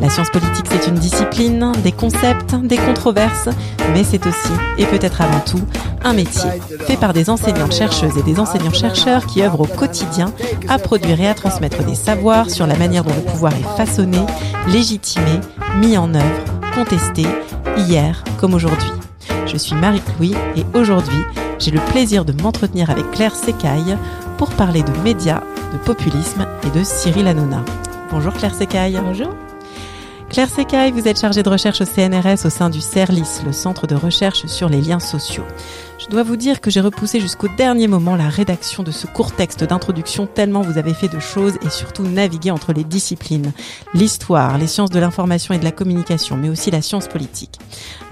La science politique, c'est une discipline, des concepts, des controverses, mais c'est aussi, et peut-être avant tout, un métier fait par des enseignantes-chercheuses et des enseignants-chercheurs qui œuvrent au quotidien à produire et à transmettre des savoirs sur la manière dont le pouvoir est façonné, légitimé, mis en œuvre, contesté, hier comme aujourd'hui. Je suis Marie-Louis et aujourd'hui, j'ai le plaisir de m'entretenir avec Claire Secaille pour parler de médias, de populisme et de Cyril Hanouna. Bonjour Claire Secaille. Bonjour. Claire Secaille, vous êtes chargée de recherche au CNRS au sein du CERLIS, le Centre de recherche sur les liens sociaux. Je dois vous dire que j'ai repoussé jusqu'au dernier moment la rédaction de ce court texte d'introduction tellement vous avez fait de choses et surtout navigué entre les disciplines, l'histoire, les sciences de l'information et de la communication, mais aussi la science politique.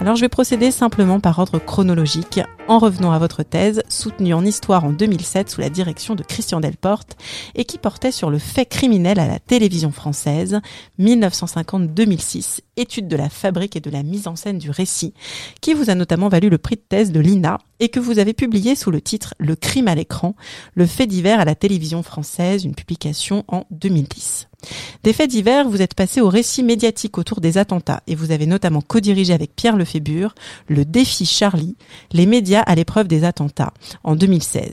Alors je vais procéder simplement par ordre chronologique en revenant à votre thèse, soutenue en histoire en 2007 sous la direction de Christian Delporte et qui portait sur le fait criminel à la télévision française 1950-2006, étude de la fabrique et de la mise en scène du récit, qui vous a notamment valu le prix de thèse de l'INA et que vous avez publié sous le titre Le crime à l'écran, le fait divers à la télévision française, une publication en 2010. Des faits divers, vous êtes passé au récit médiatique autour des attentats et vous avez notamment co-dirigé avec Pierre Lefébure le défi Charlie, les médias à l'épreuve des attentats en 2016.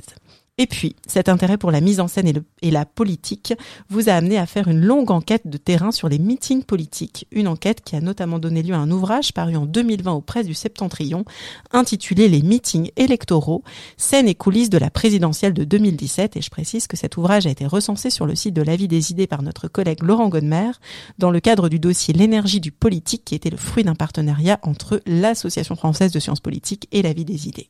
Et puis, cet intérêt pour la mise en scène et, la politique vous a amené à faire une longue enquête de terrain sur les meetings politiques, une enquête qui a notamment donné lieu à un ouvrage paru en 2020 aux presses du Septentrion, intitulé Les meetings électoraux, scènes et coulisses de la présidentielle de 2017, et je précise que cet ouvrage a été recensé sur le site de l'avis des idées par notre collègue Laurent Godmer, dans le cadre du dossier L'énergie du politique, qui était le fruit d'un partenariat entre l'Association française de sciences politiques et l'avis des idées.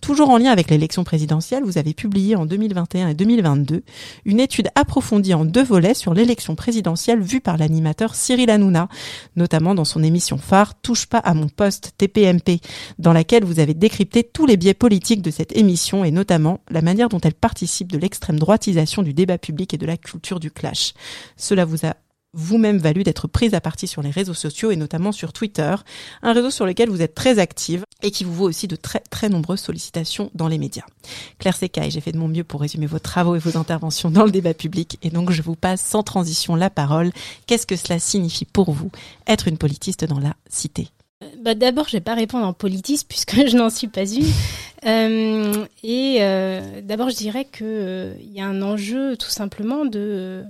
Toujours en lien avec l'élection présidentielle, vous avez publié en 2021 et 2022 une étude approfondie en deux volets sur l'élection présidentielle vue par l'animateur Cyril Hanouna, notamment dans son émission phare Touche pas à mon poste TPMP, dans laquelle vous avez décrypté tous les biais politiques de cette émission et notamment la manière dont elle participe de l'extrême droitisation du débat public et de la culture du clash. Cela vous a vous-même valu d'être prise à partie sur les réseaux sociaux et notamment sur Twitter, un réseau sur lequel vous êtes très active et qui vous vaut aussi de très très nombreuses sollicitations dans les médias. Claire Secaille, j'ai fait de mon mieux pour résumer vos travaux et vos interventions dans le débat public et donc je vous passe sans transition la parole. Qu'est-ce que cela signifie pour vous être une politiste dans la cité? Euh, bah D'abord, je vais pas répondre en politiste puisque je n'en suis pas une. Euh, et euh, d'abord, je dirais que euh, y a un enjeu tout simplement de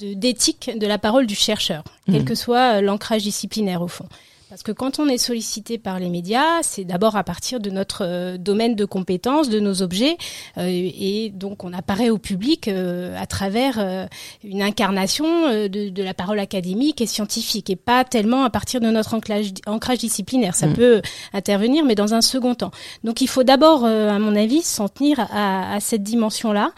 d'éthique de, la parole du chercheur, quel mmh. que soit l'ancrage disciplinaire au fond. Parce que quand on est sollicité par les médias, c'est d'abord à partir de notre euh, domaine de compétences, de nos objets, euh, et donc on apparaît au public euh, à travers une incarnation de, de, la parole académique et scientifique, et pas tellement à partir de notre ancrage, ancrage disciplinaire. Ça mmh. peut intervenir, mais dans un second temps. Donc il faut d'abord, à mon avis, s'en tenir à, à cette dimension-là,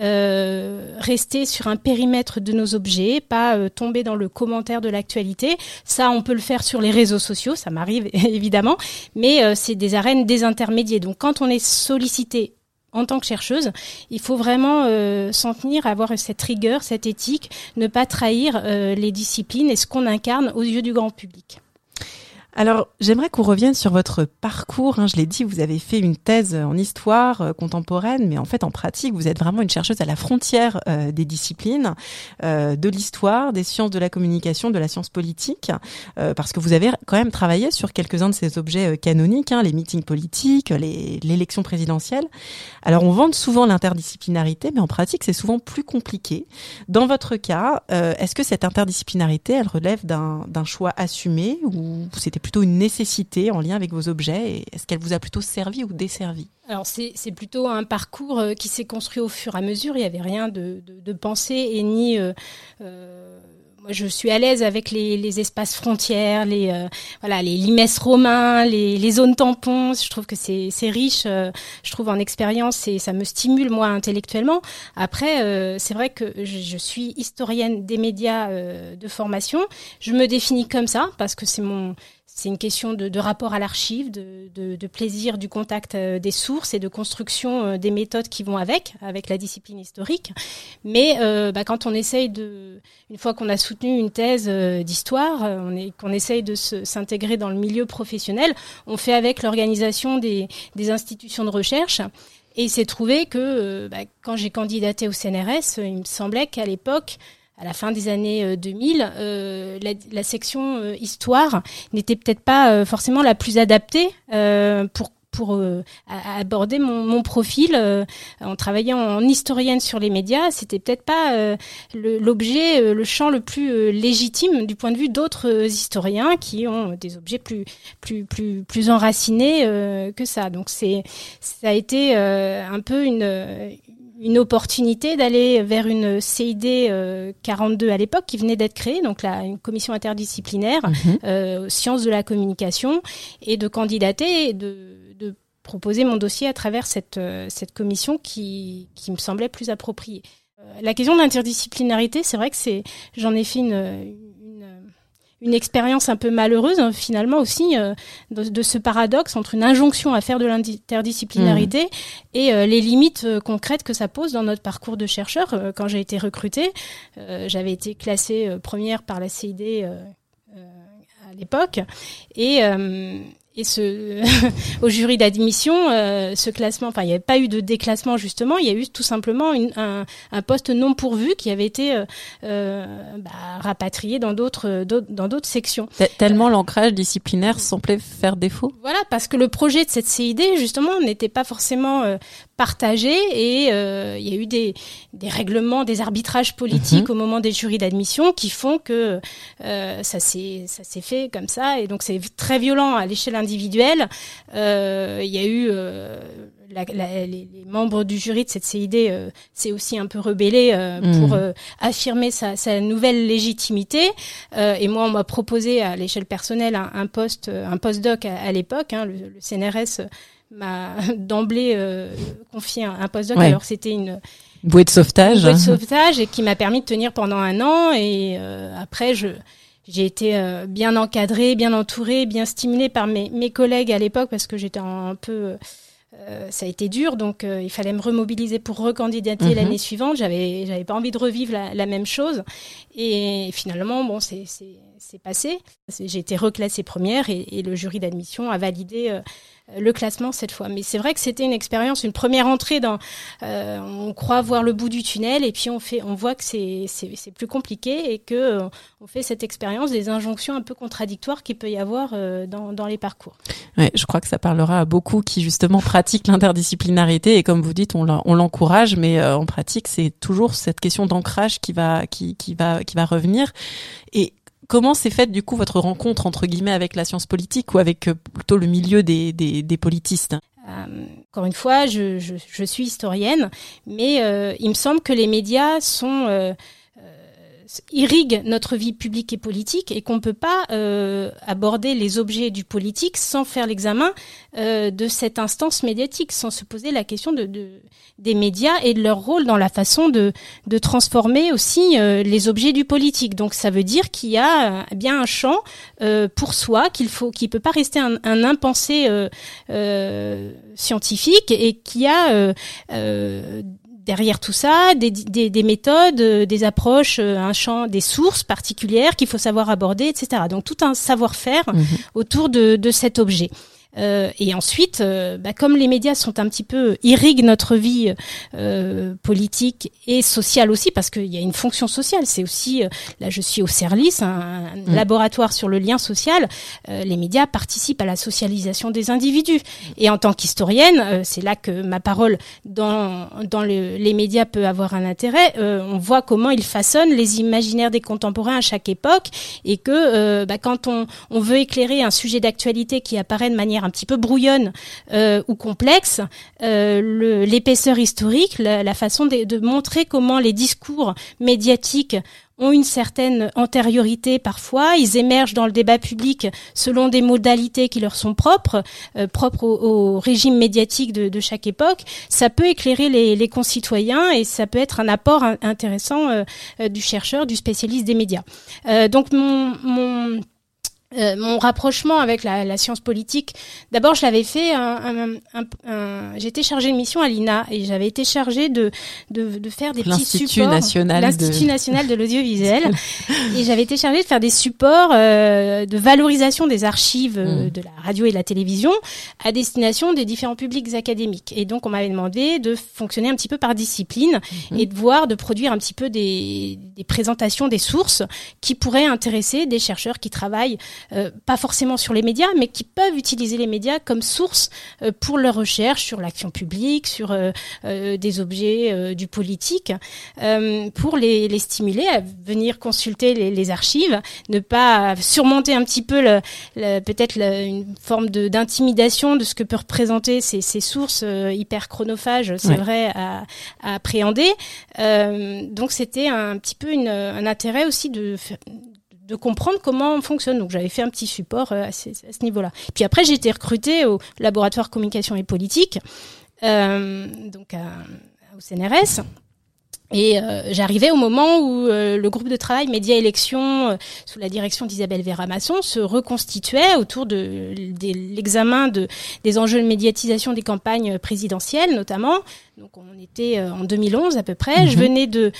rester sur un périmètre de nos objets, pas tomber dans le commentaire de l'actualité. Ça, on peut le faire sur les réseaux sociaux, ça m'arrive évidemment, mais euh, c'est des arènes désintermédiées. Donc quand on est sollicité en tant que chercheuse, il faut vraiment euh, s'en tenir, avoir cette rigueur, cette éthique, ne pas trahir euh, les disciplines et ce qu'on incarne aux yeux du grand public. Alors, j'aimerais qu'on revienne sur votre parcours. Hein. Je l'ai dit, vous avez fait une thèse en histoire euh, contemporaine, mais en fait, en pratique, vous êtes vraiment une chercheuse à la frontière euh, des disciplines, euh, de l'histoire, des sciences de la communication, de la science politique, parce que vous avez quand même travaillé sur quelques-uns de ces objets canoniques, hein, les meetings politiques, l'élection présidentielle. Alors, on vante souvent l'interdisciplinarité, mais en pratique, c'est souvent plus compliqué. Dans votre cas, est-ce que cette interdisciplinarité, elle relève d'un choix assumé ou c'était plutôt une nécessité en lien avec vos objets Est-ce qu'elle vous a plutôt servi ou desservi? Alors c'est plutôt un parcours euh, qui s'est construit au fur et à mesure. Il n'y avait rien de, de, de pensé et ni euh, euh, moi, je suis à l'aise avec les, espaces frontières, les euh, voilà, les romains, les, zones tampons. Je trouve que c'est riche. Je trouve en expérience et ça me stimule moi intellectuellement. Après, c'est vrai que je, suis historienne des médias de formation. Je me définis comme ça parce que c'est mon c'est une question de, rapport à l'archive, de, plaisir du contact euh, des sources et de construction euh, des méthodes qui vont avec, avec la discipline historique. Mais euh, bah, quand on essaye de, une fois qu'on a soutenu une thèse d'histoire, qu'on essaye de s'intégrer dans le milieu professionnel, on fait avec l'organisation des, des institutions de recherche. Et il s'est trouvé que bah, quand j'ai candidaté au CNRS, il me semblait qu'à l'époque, à la fin des années 2000, euh, euh, la, section euh, histoire n'était peut-être pas forcément la plus adaptée pour aborder mon, profil en travaillant en historienne sur les médias, c'était peut-être pas l'objet, le, champ le plus légitime du point de vue d'autres historiens qui ont des objets plus plus plus enracinés que ça. Donc ça a été un peu une opportunité d'aller vers une CID 42 euh, à l'époque qui venait d'être créée, donc la, une commission interdisciplinaire mhm. euh, sciences de la communication, et de candidater et de, de proposer mon dossier à travers cette, euh, cette commission qui, qui me semblait plus appropriée. La question de l'interdisciplinarité, c'est vrai que c'est, j'en ai fait une, une expérience un peu malheureuse hein, finalement aussi euh, de, ce paradoxe entre une injonction à faire de l'interdisciplinarité mmh. et euh, les limites euh, concrètes que ça pose dans notre parcours de chercheur. quand j'ai été recrutée, j'avais été classée première par la CID à l'époque et et ce au jury d'admission, euh, ce classement, enfin il n'y avait pas eu de déclassement justement, il y a eu tout simplement une, un, un, poste non pourvu qui avait été euh, euh bah, rapatrié dans d'autres dans d'autres sections. Tellement l'ancrage disciplinaire semblait faire défaut. Voilà, parce que le projet de cette CID justement n'était pas forcément euh, partagé et il y a eu des, des règlements, des arbitrages politiques mhm. au moment des jurys d'admission qui font que ça s'est ça s'est fait comme ça et donc c'est très violent à l'échelle individuel. Euh, il y a eu euh, la, la, les, membres du jury de cette CID euh, s'est aussi un peu rebellé euh, mmh. pour euh, affirmer sa, sa, nouvelle légitimité. et moi, on m'a proposé à l'échelle personnelle un, un, poste, un postdoc à, à l'époque. Hein, le, le, CNRS m'a d'emblée confié un, un postdoc. Ouais. Alors c'était une bouée de sauvetage. Une bouée de sauvetage et qui m'a permis de tenir pendant un an. Et après, je j'ai été euh, bien encadrée, bien entourée, bien stimulée par mes, mes collègues à l'époque parce que j'étais un peu euh, ça a été dur, donc euh, il fallait me remobiliser pour recandidater mhm. l'année suivante. J'avais, j'avais pas envie de revivre la, la même chose. Et finalement, bon, c'est, c'est, c'est passé. J'ai été reclassée première et, le jury d'admission a validé euh, le classement cette fois. Mais c'est vrai que c'était une expérience, une première entrée dans. Euh, on croit voir le bout du tunnel et puis on fait, on voit que c'est plus compliqué et que euh, on fait cette expérience des injonctions un peu contradictoires qu'il peut y avoir dans dans les parcours. Je crois que ça parlera à beaucoup qui justement pratiquent l'interdisciplinarité et comme vous dites, on l'encourage, mais en pratique, c'est toujours cette question d'ancrage qui va qui qui va qui va revenir et comment s'est faite du coup votre rencontre entre guillemets avec la science politique ou avec euh, plutôt le milieu des, politistes? Euh, encore une fois, je, suis historienne, mais euh, il me semble que les médias sont irrigue notre vie publique et politique et qu'on ne peut pas euh, aborder les objets du politique sans faire l'examen euh, de cette instance médiatique, sans se poser la question de, de, des médias et de leur rôle dans la façon de, transformer aussi euh, les objets du politique. Donc ça veut dire qu'il y a bien un champ pour soi qu'il faut, qui peut pas rester un, un impensé scientifique et qui a derrière tout ça, des, des, des, méthodes, euh, des approches, euh, un champ, des sources particulières qu'il faut savoir aborder, etc. Donc tout un savoir-faire mhm. autour de, de cet objet. Euh, et ensuite, euh, bah, comme les médias sont un petit peu irriguent notre vie euh, politique et sociale aussi, parce qu'il y a une fonction sociale. C'est aussi, euh, là, je suis au CERLIS, un, un mm. laboratoire sur le lien social. Euh, les médias participent à la socialisation des individus. Et en tant qu'historienne, c'est là que ma parole dans dans le, les médias peut avoir un intérêt. on voit comment ils façonnent les imaginaires des contemporains à chaque époque, et que bah, quand on, on veut éclairer un sujet d'actualité qui apparaît de manière un petit peu brouillonne euh, ou complexe, euh, l'épaisseur historique, la, la façon de, de, montrer comment les discours médiatiques ont une certaine antériorité parfois, ils émergent dans le débat public selon des modalités qui leur sont propres, euh, propres au, au, régime médiatique de, de, chaque époque, ça peut éclairer les, les, concitoyens et ça peut être un apport intéressant euh, du chercheur, du spécialiste des médias. Euh, donc mon, mon euh, mon rapprochement avec la, la science politique, d'abord je l'avais fait, un, un, un, j'étais chargée de mission à l'INA et j'avais été chargée de, de, de faire des petits supports. National L'Institut national de l'audiovisuel. et j'avais été chargée de faire des supports euh, de valorisation des archives euh, mm. de la radio et de la télévision à destination des différents publics académiques. Et donc on m'avait demandé de fonctionner un petit peu par discipline mm-hmm. et de voir, de produire un petit peu des, des présentations des sources qui pourraient intéresser des chercheurs qui travaillent euh, pas forcément sur les médias, mais qui peuvent utiliser les médias comme source euh, pour leurs recherches sur l'action publique, sur euh, des objets du politique, pour les, les, stimuler à venir consulter les, les, archives, ne pas surmonter un petit peu le, peut-être une forme d'intimidation de, ce que peut représenter ces, ces sources hyper chronophages, c'est vrai, à, à appréhender. donc c'était un petit peu une, un intérêt aussi de de comprendre comment on fonctionne. Donc j'avais fait un petit support euh, à ce, niveau-là. Puis après j'ai été recrutée au laboratoire communication et politique, euh, donc au CNRS. Et euh, j'arrivais au moment où euh, le groupe de travail Média Élections, sous la direction d'Isabelle Vera-Masson, se reconstituait autour de, l'examen de, des enjeux de médiatisation des campagnes présidentielles, notamment. Donc on était en 2011 à peu près. Je mhm. venais de,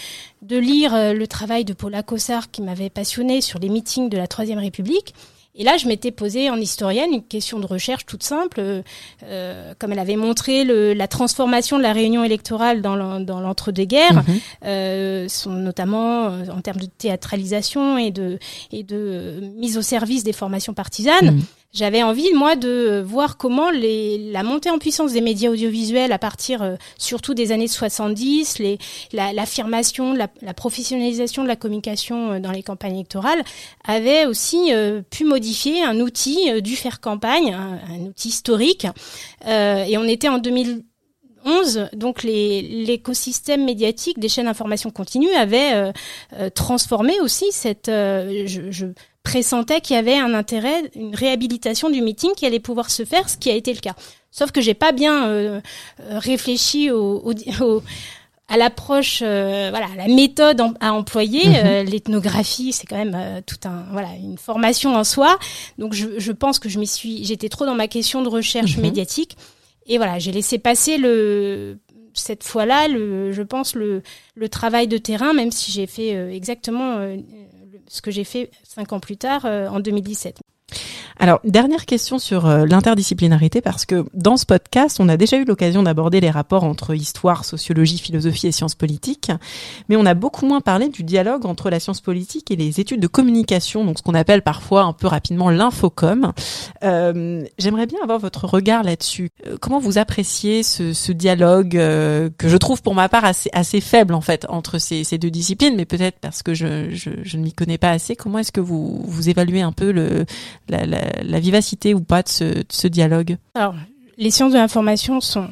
de lire le travail de Paula Cossard qui m'avait passionné sur les meetings de la Troisième République. Et là, je m'étais posé en historienne une question de recherche toute simple, euh, euh comme elle avait montré le, la transformation de la réunion électorale dans l'entre-deux-guerres, mhm. euh, notamment en termes de théâtralisation et de, et de mise au service des formations partisanes. Mhm j'avais envie moi de voir comment les, la montée en puissance des médias audiovisuels à partir euh, surtout des années 70, les, l'affirmation, la, la, professionnalisation de la communication euh, dans les campagnes électorales avait aussi euh, pu modifier un outil du faire campagne, un, outil historique. et on était en 2011, donc l'écosystème médiatique des chaînes d'information continue avait transformé aussi cette. je, je pressentait qu'il y avait un intérêt, une réhabilitation du meeting qui allait pouvoir se faire, ce qui a été le cas. Sauf que j'ai pas bien euh, euh, réfléchi au, au, à l'approche, euh, voilà, la méthode à employer. Mhm. L'ethnographie, c'est quand même tout un, voilà, une formation en soi. Donc je, je pense que je m'y suis, j'étais trop dans ma question de recherche mhm. médiatique. Et voilà, j'ai laissé passer le cette fois-là, le, je pense le, le travail de terrain, même si j'ai fait exactement ce que j'ai fait cinq ans plus tard, euh, en 2017. Alors, dernière question sur euh, l'interdisciplinarité, parce que dans ce podcast, on a déjà eu l'occasion d'aborder les rapports entre histoire, sociologie, philosophie et sciences politiques, mais on a beaucoup moins parlé du dialogue entre la science politique et les études de communication, donc ce qu'on appelle parfois un peu rapidement l'infocom. Euh, J'aimerais bien avoir votre regard là-dessus. Euh, comment vous appréciez ce, dialogue que je trouve pour ma part assez, faible en fait entre ces, deux disciplines, mais peut-être parce que je, ne m'y connais pas assez. Comment est-ce que vous évaluez un peu le, la, vivacité ou pas de ce dialogue? Alors, les sciences de l'information sont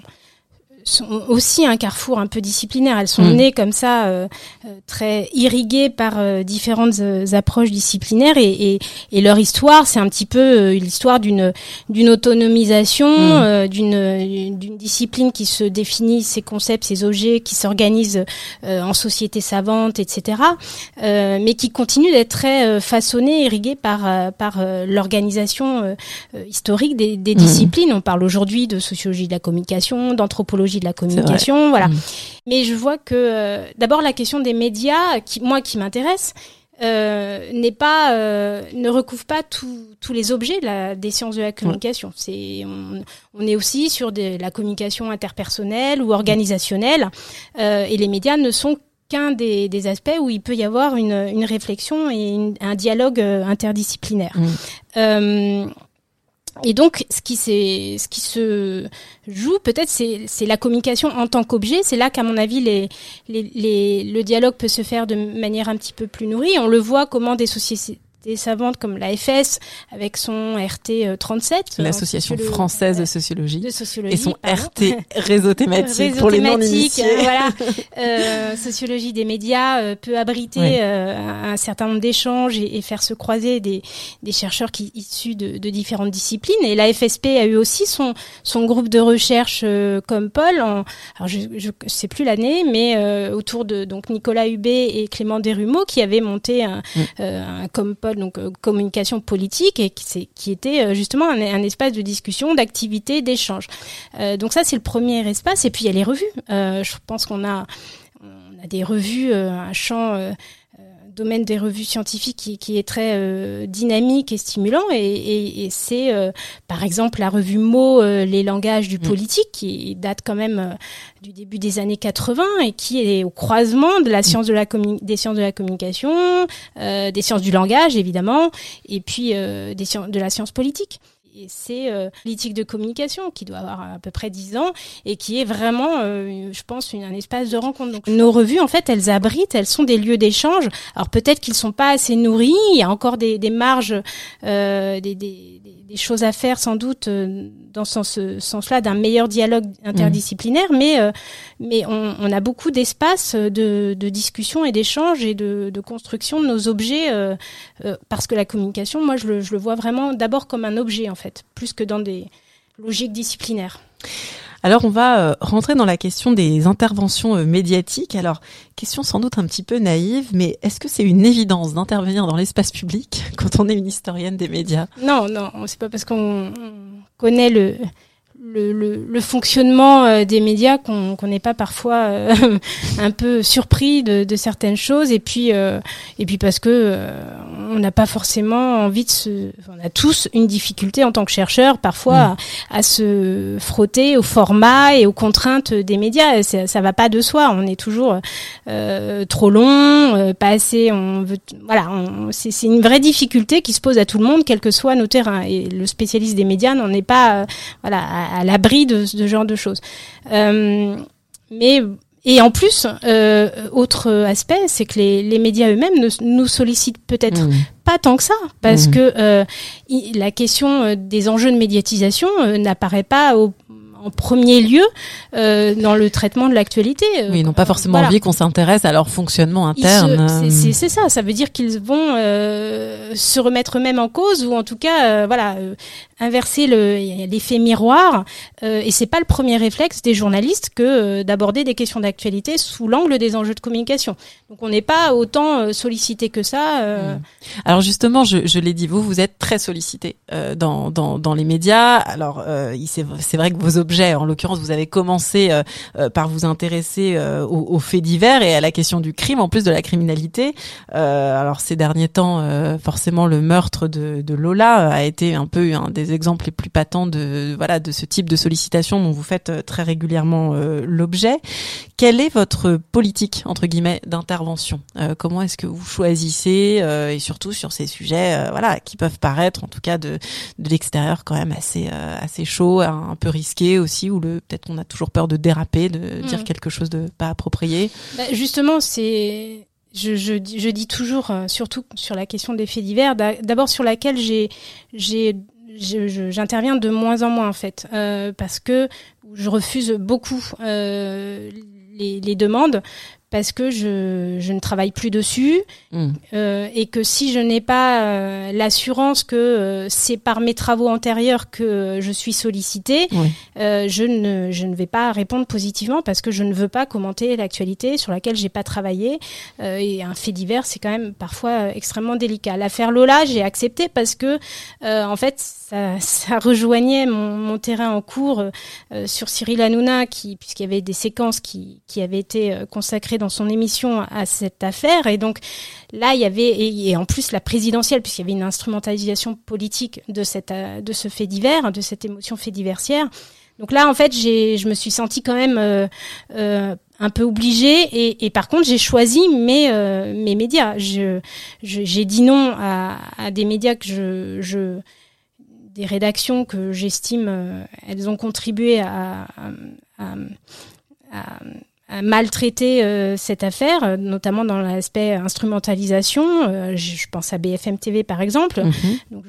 sont aussi un carrefour un peu disciplinaire. Elles sont mm. nées comme ça, euh, euh, très irriguées par euh, différentes approches disciplinaires et, et, et leur histoire, c'est un petit peu l'histoire d'une d'une autonomisation, mm. d'une d'une discipline qui se définit ses concepts, ses objets, qui s'organise en société savante, etc. mais qui continue d'être très façonnée, irriguée par par l'organisation historique des, des mm. disciplines. On parle aujourd'hui de sociologie de la communication, d'anthropologie de la communication, voilà. Mm. Mais je vois que euh, d'abord la question des médias, qui, moi qui m'intéresse, euh, n'est pas, euh, ne recouvre pas tous les objets la, des sciences de la communication. C'est, on, est aussi sur de la communication interpersonnelle ou organisationnelle, et les médias ne sont qu'un des, des, aspects où il peut y avoir une, une réflexion et un dialogue interdisciplinaire. Mm. Et donc, ce qui, ce qui se joue, peut-être, c'est la communication en tant qu'objet. C'est là qu'à mon avis, les, les, les, le dialogue peut se faire de manière un petit peu plus nourrie. On le voit comment des sociétés des savantes comme l'AFS avec son RT 37 euh, l'association française de sociologie, de sociologie, et son RT réseau thématique pour les non initiés euh, voilà. Euh, sociologie des médias euh, peut abriter un certain nombre d'échanges et, et, faire se croiser des, des chercheurs qui issus de, de, différentes disciplines. Et l'AFSP a eu aussi son son groupe de recherche comme Paul en, alors je, je sais plus l'année mais autour de donc Nicolas Hubé et Clément Desrumeaux qui avaient monté un, mm. un comme Paul donc communication politique, et qui, était justement un, un, espace de discussion, d'activité, d'échange. donc ça, c'est le premier espace. Et puis il y a les revues. je pense qu'on a, on a des revues, un champ domaine des revues scientifiques qui, qui est très euh, dynamique et stimulant. Et, et, et c'est euh, par exemple la revue Mots, euh, les langages du mm. politique, qui date quand même du début des années 80 et qui est au croisement de la science de la des sciences de la communication, des sciences du langage évidemment, et puis des de la science politique. C'est euh, politique de communication qui doit avoir à peu près 10 ans et qui est vraiment, euh, je pense, un espace de rencontre. Donc nos revues, en fait, elles abritent, elles sont des lieux d'échange. Alors peut-être qu'ils sont pas assez nourris, il y a encore des, marges, euh, choses à faire sans doute euh, dans ce sens, sens-là d'un meilleur dialogue interdisciplinaire, mais mais on, on, a beaucoup d'espace de, de discussion et d'échange et de, de construction de nos objets parce que la communication, moi, je le, je le vois vraiment d'abord comme un objet en fait, plus que dans des logiques disciplinaires. Alors on va euh, rentrer dans la question des interventions euh, médiatiques. Alors question sans doute un petit peu naïve, mais est-ce que c'est une évidence d'intervenir dans l'espace public quand on est une historienne des médias? Non, non, c'est pas parce qu'on connaît le le, le, le, fonctionnement euh, des médias qu'on n'est pas parfois euh, un peu surpris de, de, certaines choses. Et puis euh, et puis parce que on n'a pas forcément envie de se on a tous une difficulté en tant que chercheur parfois à, à, se frotter au format et aux contraintes des médias. Ça, ça va pas de soi. On est toujours trop long pas assez on veut voilà c'est une vraie difficulté qui se pose à tout le monde quel que soit nos terrains. Et le spécialiste des médias n'en est pas voilà à, l'abri de ce genre de choses. Euh, mais et en plus, euh, autre aspect, c'est que les, les médias eux-mêmes ne nous sollicitent peut-être mmh. pas tant que ça, parce mmh. que euh, la question des enjeux de médiatisation euh, n'apparaît pas au, en premier lieu dans le traitement de l'actualité. Oui, ils n'ont pas forcément envie qu'on s'intéresse à leur fonctionnement interne. C'est ça, ça veut dire qu'ils vont se remettre eux-mêmes en cause ou en tout cas, voilà, inverser l'effet miroir. Euh, et c'est pas le premier réflexe des journalistes que euh, d'aborder des questions d'actualité sous l'angle des enjeux de communication. Donc on n'est pas autant sollicité que ça. Mmh. Alors justement, je, je l'ai dit, vous, vous êtes très sollicité dans, dans, dans les médias. Alors c'est vrai que vos en l'occurrence, vous avez commencé euh, euh, par vous intéresser euh, aux, faits divers et à la question du crime, en plus de la criminalité. alors ces derniers temps, forcément, le meurtre de, de, Lola a été un peu un des exemples les plus patents de voilà de ce type de sollicitation dont vous faites très régulièrement l'objet. Quelle est votre politique entre guillemets d'intervention? Comment est-ce que vous choisissez et surtout sur ces sujets voilà qui peuvent paraître en tout cas de de l'extérieur quand même assez assez chaud, un peu risqué aussi, ou le peut-être qu'on a toujours peur de déraper, de dire mm. quelque chose de pas approprié? Bah, justement, c'est je, je, je, dis toujours, euh, surtout sur la question des faits divers, d'abord sur laquelle j'ai, j'interviens de moins en moins en fait, euh, parce que je refuse beaucoup euh, les, les, demandes parce que je, je, ne travaille plus dessus mmh. euh, et que si je n'ai pas euh, l'assurance que euh, c'est par mes travaux antérieurs que je suis sollicitée, euh, je, ne, je ne vais pas répondre positivement parce que je ne veux pas commenter l'actualité sur laquelle j'ai pas travaillé. Euh, et un fait divers, c'est quand même parfois extrêmement délicat. L'affaire Lola, j'ai accepté parce que en fait, ça, ça rejoignait mon, mon, terrain en cours sur Cyril Hanouna, qui puisqu'il y avait des séquences qui, qui avaient été consacrées dans son émission à cette affaire. Et donc là, il y avait et, en plus la présidentielle, puisqu'il y avait une instrumentalisation politique de cette euh, de ce fait divers, de cette émotion fait diversière. Donc là, en fait, j'ai je me suis sentie quand même euh, euh, un peu obligée et, et par contre j'ai choisi mes euh, mes médias. Je j'ai dit non à, à, des médias que je, je des rédactions que j'estime euh, elles ont contribué à, à, à maltraiter euh, cette affaire, notamment dans l'aspect instrumentalisation. Euh, je, pense à BFM TV par exemple. Mhm. Donc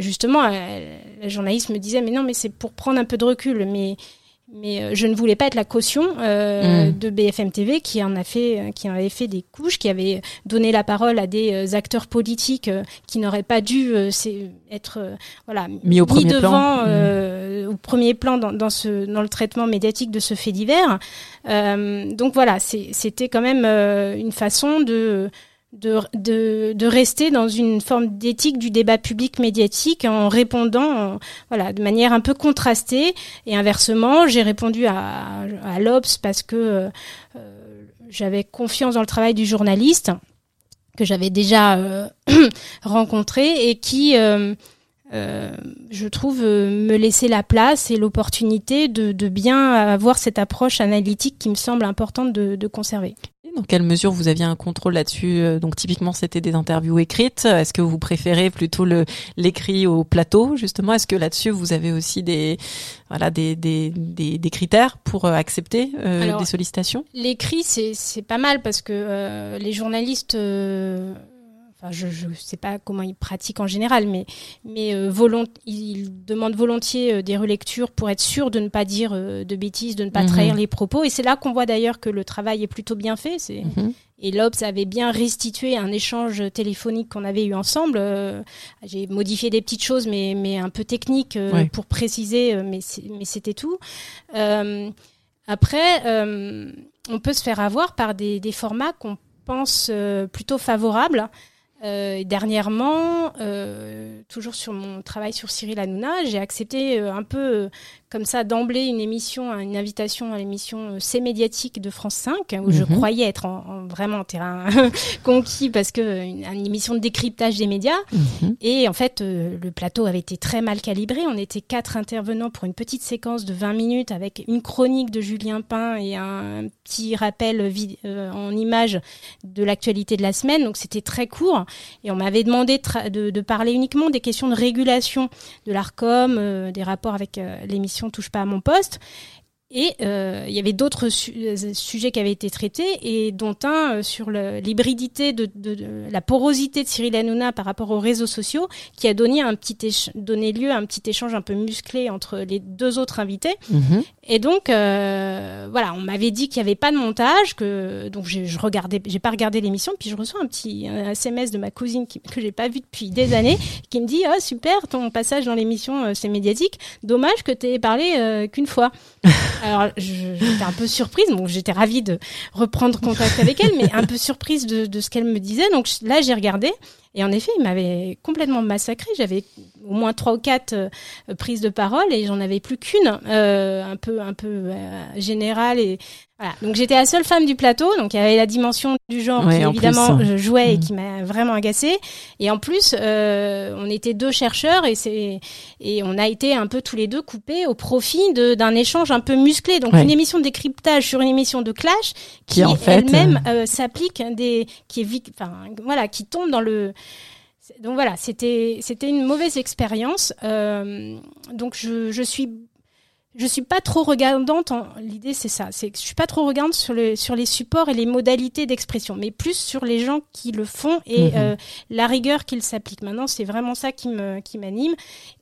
justement, la journaliste me disait mais non mais c'est pour prendre un peu de recul. Mais mais euh, je ne voulais pas être la caution euh, mm. de BFM TV qui en a fait, euh, qui en avait fait des couches, qui avait donné la parole à des acteurs politiques qui n'auraient pas dû être voilà mis au premier devant plan. au premier plan dans, dans, ce dans le traitement médiatique de ce fait divers. donc voilà, c'était quand même une façon de de, de, de, rester dans une forme d'éthique du débat public médiatique en répondant voilà de manière un peu contrastée et inversement j'ai répondu à, à l'Obs parce que euh, j'avais confiance dans le travail du journaliste que j'avais déjà euh, rencontré et qui euh, je trouve me laissait la place et l'opportunité de, de, bien avoir cette approche analytique qui me semble importante de conserver. Dans quelle mesure vous aviez un contrôle là-dessus euh, Donc typiquement, c'était des interviews écrites. Est-ce que vous préférez plutôt le l'écrit au plateau justement? Est-ce que là-dessus vous avez aussi des voilà des des, des, des critères pour euh, accepter euh, des sollicitations? L'écrit, c'est c'est pas mal parce que les journalistes je ne sais pas comment ils pratiquent en général, mais, mais euh, ils demandent volontiers euh, des relectures pour être sûr de ne pas dire euh, de bêtises, de ne pas mhm. trahir les propos. Et c'est là qu'on voit d'ailleurs que le travail est plutôt bien fait. C'est... Mhm. Et l'Obs avait bien restitué un échange téléphonique qu'on avait eu ensemble. j'ai modifié des petites choses, mais, mais un peu techniques pour préciser, mais, mais c'était tout. après, on peut se faire avoir par des, des formats qu'on pense plutôt favorables. Euh, dernièrement, euh, toujours sur mon travail sur Cyril Hanouna, j'ai accepté euh, un peu comme ça d'emblée une émission, une invitation à l'émission euh, C'est médiatique de France 5 où je mhm. croyais être en, vraiment en terrain conquis parce que une, émission de décryptage des médias mhm. et en fait euh, le plateau avait été très mal calibré. On était quatre intervenants pour une petite séquence de 20 minutes avec une chronique de Julien Pain et un, petit rappel euh, en image de l'actualité de la semaine. Donc c'était très court et on m'avait demandé de, parler uniquement des questions de régulation de l'Arcom, des rapports avec l'émission touche pas à mon poste. Et euh, il y avait d'autres euh, sujets qui avaient été traités, et dont un euh, sur l'hybridité de, la porosité de Cyril Hanouna par rapport aux réseaux sociaux, qui a donné, un petit donné lieu à un petit échange un peu musclé entre les deux autres invités. Mm-hmm. Et donc, euh, voilà, on m'avait dit qu'il n'y avait pas de montage, que donc je, je regardais, j'ai pas regardé l'émission, puis je reçois un petit un SMS de ma cousine qui, que j'ai pas vu depuis des années, qui me dit oh super ton passage dans l'émission c'est médiatique, dommage que tu aies parlé qu'une fois. Alors, j'étais un peu surprise. Bon, j'étais ravie de reprendre contact avec elle, mais un peu surprise de, de ce qu'elle me disait. Donc là, j'ai regardé. Et en effet, il m'avait complètement massacré. J'avais au moins trois ou quatre euh, prises de parole et j'en avais plus qu'une, euh, un peu, un peu euh, générale et voilà. Donc j'étais la seule femme du plateau, donc il y avait la dimension du genre qui évidemment je jouais et mm. qui m'a vraiment agacée. Et en plus, euh, on était deux chercheurs et c'est et on a été un peu tous les deux coupés au profit d'un échange un peu musclé. Donc une émission de décryptage sur une émission de clash qui, en fait elle-même euh, s'applique des qui est enfin voilà qui tombe dans le donc voilà, c'était c'était une mauvaise expérience. Euh, donc je, je suis je suis pas trop regardante. L'idée c'est ça, c'est que je suis pas trop regardante sur les sur les supports et les modalités d'expression, mais plus sur les gens qui le font et mhm. euh, la rigueur qu'ils s'appliquent. Maintenant, c'est vraiment ça qui me qui m'anime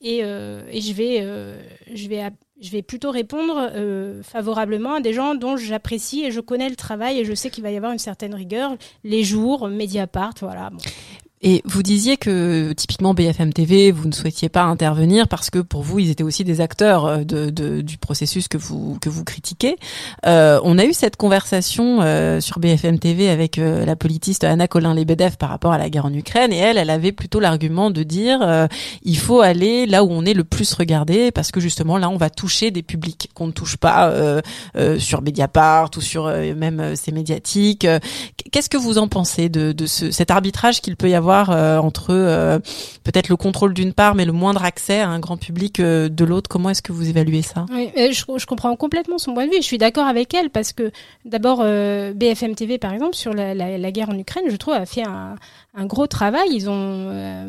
et, euh, et je vais euh, je vais je vais plutôt répondre euh, favorablement à des gens dont j'apprécie et je connais le travail et je sais qu'il va y avoir une certaine rigueur. Les jours, Mediapart, voilà. Bon. Et vous disiez que typiquement BFM TV, vous ne souhaitiez pas intervenir parce que pour vous, ils étaient aussi des acteurs euh, de, de du processus que vous que vous critiquez. Euh, on a eu cette conversation euh, sur BFM TV avec euh, la politiste Anna Colin-Lebedev par rapport à la guerre en Ukraine, et elle, elle avait plutôt l'argument de dire il faut aller là où on est le plus regardé parce que justement là, on va toucher des publics qu'on ne touche pas sur Mediapart ou sur même ces médiatiques. Qu'est-ce que vous en pensez de, de ce, cet arbitrage qu'il peut y avoir euh, entre euh, peut-être le contrôle d'une part, mais le moindre accès à un grand public euh, de l'autre. Comment est-ce que vous évaluez ça? Je, comprends complètement son point de vue. Je suis d'accord avec elle parce que d'abord BFM TV, par exemple, sur la, guerre en Ukraine, je trouve a fait un, gros travail. Ils ont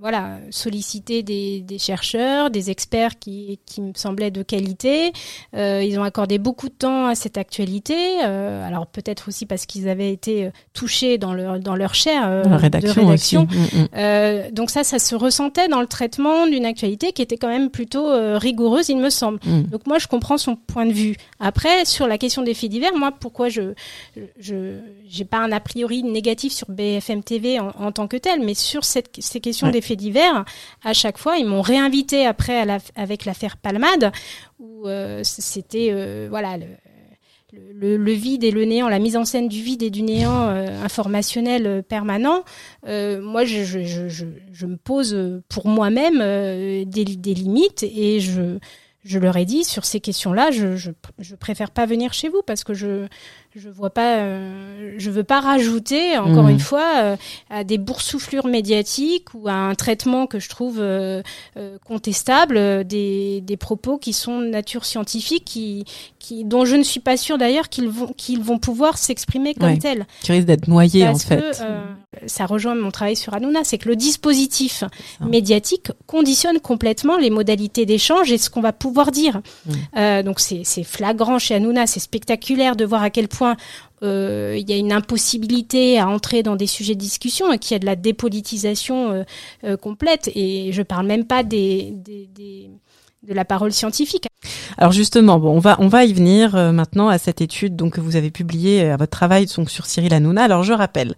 voilà, solliciter des, des, chercheurs, des experts qui, qui me semblaient de qualité. Euh, ils ont accordé beaucoup de temps à cette actualité. Euh, alors peut-être aussi parce qu'ils avaient été euh, touchés dans leur dans leur chair euh, rédaction de rédaction. Mm, mm. Donc ça, ça se ressentait dans le traitement d'une actualité qui était quand même plutôt rigoureuse, il me semble. Mm. Donc moi, je comprends son point de vue. Après, sur la question des faits divers, moi, pourquoi je je j'ai pas un a priori négatif sur BFM TV en, en tant que tel, mais sur cette, ces questions des faits divers, à chaque fois, ils m'ont réinvité après avec l'affaire Palmade, où euh, c'était euh, voilà le, vide et le néant, la mise en scène du vide et du néant informationnel permanent, moi je, me pose pour moi-même des, limites et je leur ai dit sur ces questions-là, je, je, préfère pas venir chez vous parce que je je vois pas, euh, je veux pas rajouter encore mmh. une fois euh, à des boursouflures médiatiques ou à un traitement que je trouve euh, contestable des, des propos qui sont de nature scientifique, qui, qui dont je ne suis pas sûre d'ailleurs qu'ils vont qu'ils vont pouvoir s'exprimer comme tels. Qui risquent d'être noyés en fait. ça rejoint mon travail sur Hanouna, c'est que le dispositif médiatique conditionne complètement les modalités d'échange et ce qu'on va pouvoir dire. Mmh. donc c'est flagrant chez Hanouna, c'est spectaculaire de voir à quel point euh, il y a une impossibilité à entrer dans des sujets de discussion et qu'il y a de la dépolitisation euh, euh, complète. Et je parle même pas des, des de la parole scientifique. Alors justement, bon, on va on va y venir euh, maintenant à cette étude donc que vous avez publiée euh, à votre travail donc sur Cyril Hanouna. Alors je rappelle,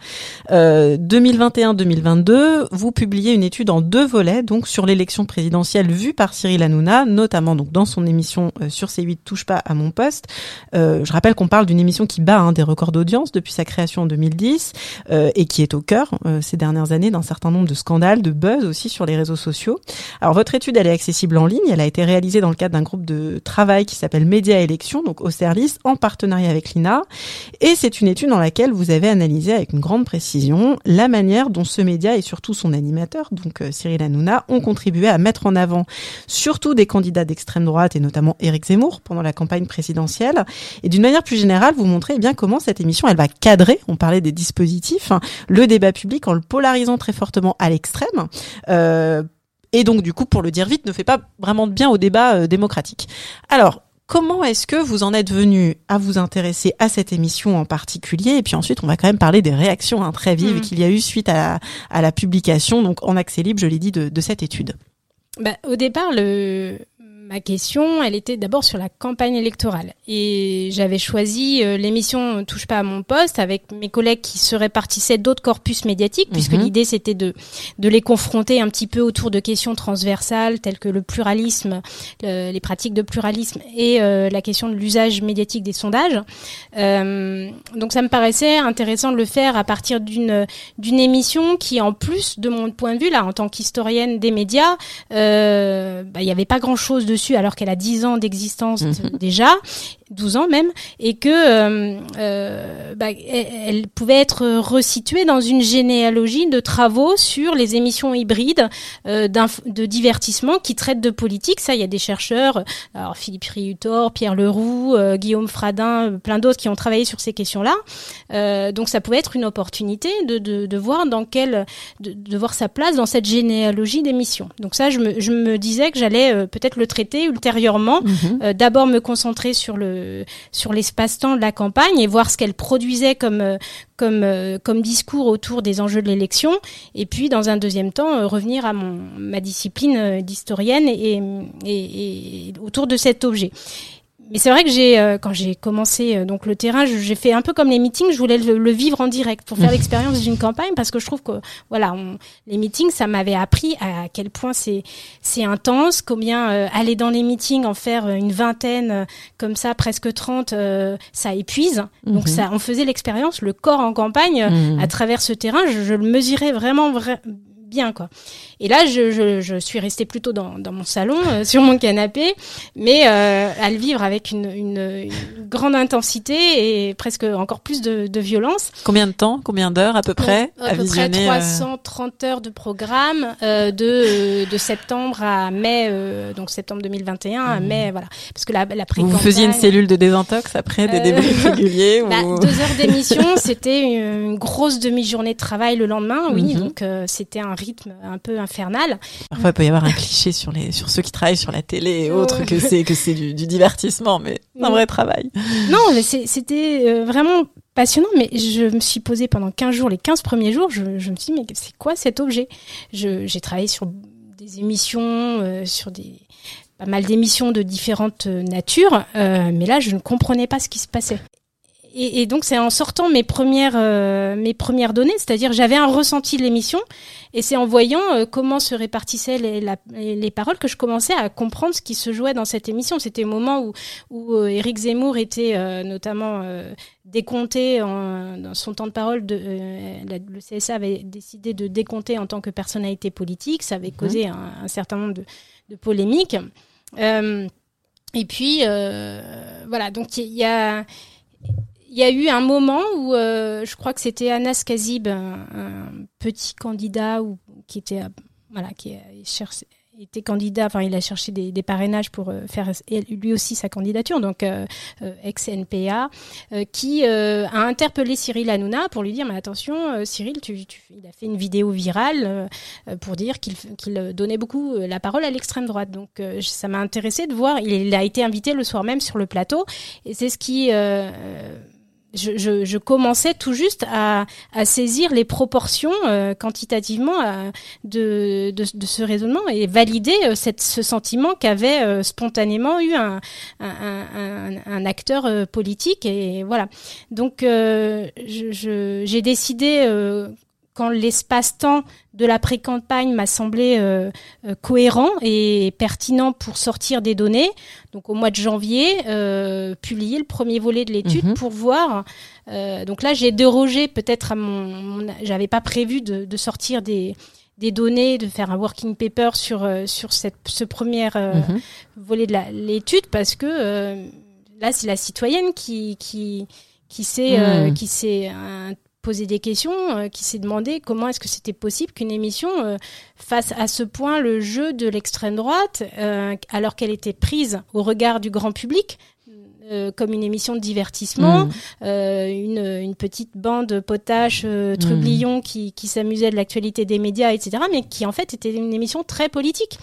euh, 2021-2022, vous publiez une étude en deux volets donc sur l'élection présidentielle vue par Cyril Hanouna, notamment donc dans son émission euh, sur C8 touche pas à mon poste. je rappelle qu'on parle d'une émission qui bat hein, des records d'audience depuis sa création en 2010 et qui est au cœur ces dernières années d'un certain nombre de scandales, de buzz aussi sur les réseaux sociaux. Alors votre étude elle est accessible en ligne, elle a été réalisé dans le cadre d'un groupe de travail qui s'appelle Média Élections, donc au service, en partenariat avec l'INA. Et c'est une étude dans laquelle vous avez analysé avec une grande précision la manière dont ce média et surtout son animateur, donc euh, Cyril Hanouna, ont contribué à mettre en avant surtout des candidats d'extrême droite et notamment Éric Zemmour pendant la campagne présidentielle. Et d'une manière plus générale, vous montrez eh bien comment cette émission, elle va cadrer, on parlait des dispositifs, hein, le débat public en le polarisant très fortement à l'extrême. Euh, et donc du coup, pour le dire vite, ne fait pas vraiment de bien au débat euh, démocratique. Alors, comment est-ce que vous en êtes venu à vous intéresser à cette émission en particulier? Et puis ensuite, on va quand même parler des réactions hein, très vives mmh. qu'il y a eu suite à la, à la publication, donc en accès libre, je l'ai dit, de, de cette étude. Bah, au départ, le, ma question, elle était d'abord sur la campagne électorale. Et j'avais choisi euh, l'émission Touche pas à mon poste avec mes collègues qui se répartissaient d'autres corpus médiatiques, puisque mhm. l'idée c'était de, de les confronter un petit peu autour de questions transversales telles que le pluralisme, les pratiques de pluralisme et euh, la question de l'usage médiatique des sondages. Euh, donc ça me paraissait intéressant de le faire à partir d'une d'une émission qui, en plus de mon point de vue, là, en tant qu'historienne des médias, bah, il n'y avait pas grand-chose dessus alors qu'elle a 10 ans d'existence mhm. déjà 12 ans même, et que euh, euh, bah, elle, pouvait être resituée dans une généalogie de travaux sur les émissions hybrides euh, de divertissement qui traitent de politique. Ça, il y a des chercheurs, alors Philippe Riutor, Pierre Leroux, euh, Guillaume Fradin, plein d'autres qui ont travaillé sur ces questions-là. Euh, donc ça pouvait être une opportunité de, de, de voir dans quelle, de, de, voir sa place dans cette généalogie d'émissions. Donc ça, je me, je me disais que j'allais euh, peut-être le traiter ultérieurement. Mhm. D'abord me concentrer sur le sur l'espace-temps de la campagne et voir ce qu'elle produisait comme euh, euh, comme discours autour des enjeux de l'élection et puis dans un deuxième temps euh, revenir à ma discipline d'historienne et autour de cet objet. Mais c'est vrai que j'ai, euh, quand j'ai commencé euh, donc le terrain, j'ai fait un peu comme les meetings. Je voulais le, vivre en direct pour faire l'expérience d'une campagne parce que je trouve que voilà, les meetings, ça m'avait appris à quel point c'est c'est intense, combien euh, aller dans les meetings, en faire une vingtaine comme ça, presque 30, ça épuise. Donc mmh. ça, on faisait l'expérience, le corps en campagne mmh. à travers ce terrain. Je, je le mesurais vraiment vrai, bien quoi. Et là, je, je, je suis restée plutôt dans, dans mon salon, euh, sur mon canapé, mais euh, à le vivre avec une, une, une, grande intensité et presque encore plus de, de violence. Combien de temps? Combien d'heures à peu près? À, à peu près 330 euh, heures de programme de, de septembre à mai, donc septembre 2021 à mmh. mai, voilà. Parce que la, la Vous faisiez une cellule de désintox après des débriefs réguliers bah, Deux heures d'émission, c'était une, grosse demi-journée de travail le lendemain, oui. Mmh. Donc c'était un rythme un peu infernal. Parfois, il peut y avoir un cliché sur les sur ceux qui travaillent sur la télé et autres que c'est que c'est du, du, divertissement, mais un vrai travail. Non, mais c'était euh, vraiment passionnant, mais je me suis posé pendant 15 jours, les 15 premiers jours, je, je me suis dit, mais c'est quoi cet objet? J'ai travaillé sur des émissions, euh, sur des pas mal d'émissions de différentes natures, euh, mais là, je ne comprenais pas ce qui se passait. Et, et, donc c'est en sortant mes premières euh, mes premières données, c'est-à-dire j'avais un ressenti de l'émission et c'est en voyant euh, comment se répartissaient les, la, les, paroles que je commençais à comprendre ce qui se jouait dans cette émission. C'était au moment où où euh, Éric Zemmour était notamment décompté en, dans son temps de parole. De, le CSA avait décidé de décompter en tant que personnalité politique. Ça avait mhm. causé un, un, certain nombre de, de polémiques. et puis voilà, donc il y a il y a eu un moment où euh, je crois que c'était Anas Kazib, un, petit candidat ou qui était voilà qui cherché, était candidat, enfin il a cherché des, parrainages pour euh, faire lui aussi sa candidature, donc euh, euh ex-NPA, euh, qui a interpellé Cyril Hanouna pour lui dire mais attention Cyril, tu, tu, il a fait une vidéo virale pour dire qu'il qu'il donnait beaucoup la parole à l'extrême droite. Donc ça m'a intéressé de voir, il, il, a été invité le soir même sur le plateau et c'est ce qui je, je, je, commençais tout juste à, à saisir les proportions euh, quantitativement euh, de, de, de, ce raisonnement et valider euh, cette, ce sentiment qu'avait euh, spontanément eu un, un, un, un acteur politique. Et voilà. Donc, j'ai décidé quand l'espace-temps de la pré-campagne m'a semblé euh, euh, cohérent et pertinent pour sortir des données. Donc au mois de janvier, euh, publier le premier volet de l'étude mhm. pour voir. Euh, donc là, j'ai dérogé peut-être à mon. J'avais pas prévu de, de, sortir des des données, de faire un working paper sur sur cette ce premier mhm. volet de l'étude parce que là, c'est la citoyenne qui qui qui s'est mhm. qui s'est posé des questions, euh, qui s'est demandé comment est-ce que c'était possible qu'une émission euh, fasse à ce point le jeu de l'extrême droite, euh, alors qu'elle était prise au regard du grand public, comme une émission de divertissement, mmh. une, une, petite bande potache, euh, trublion mmh. qui, qui s'amusait de l'actualité des médias, etc., mais qui en fait était une émission très politique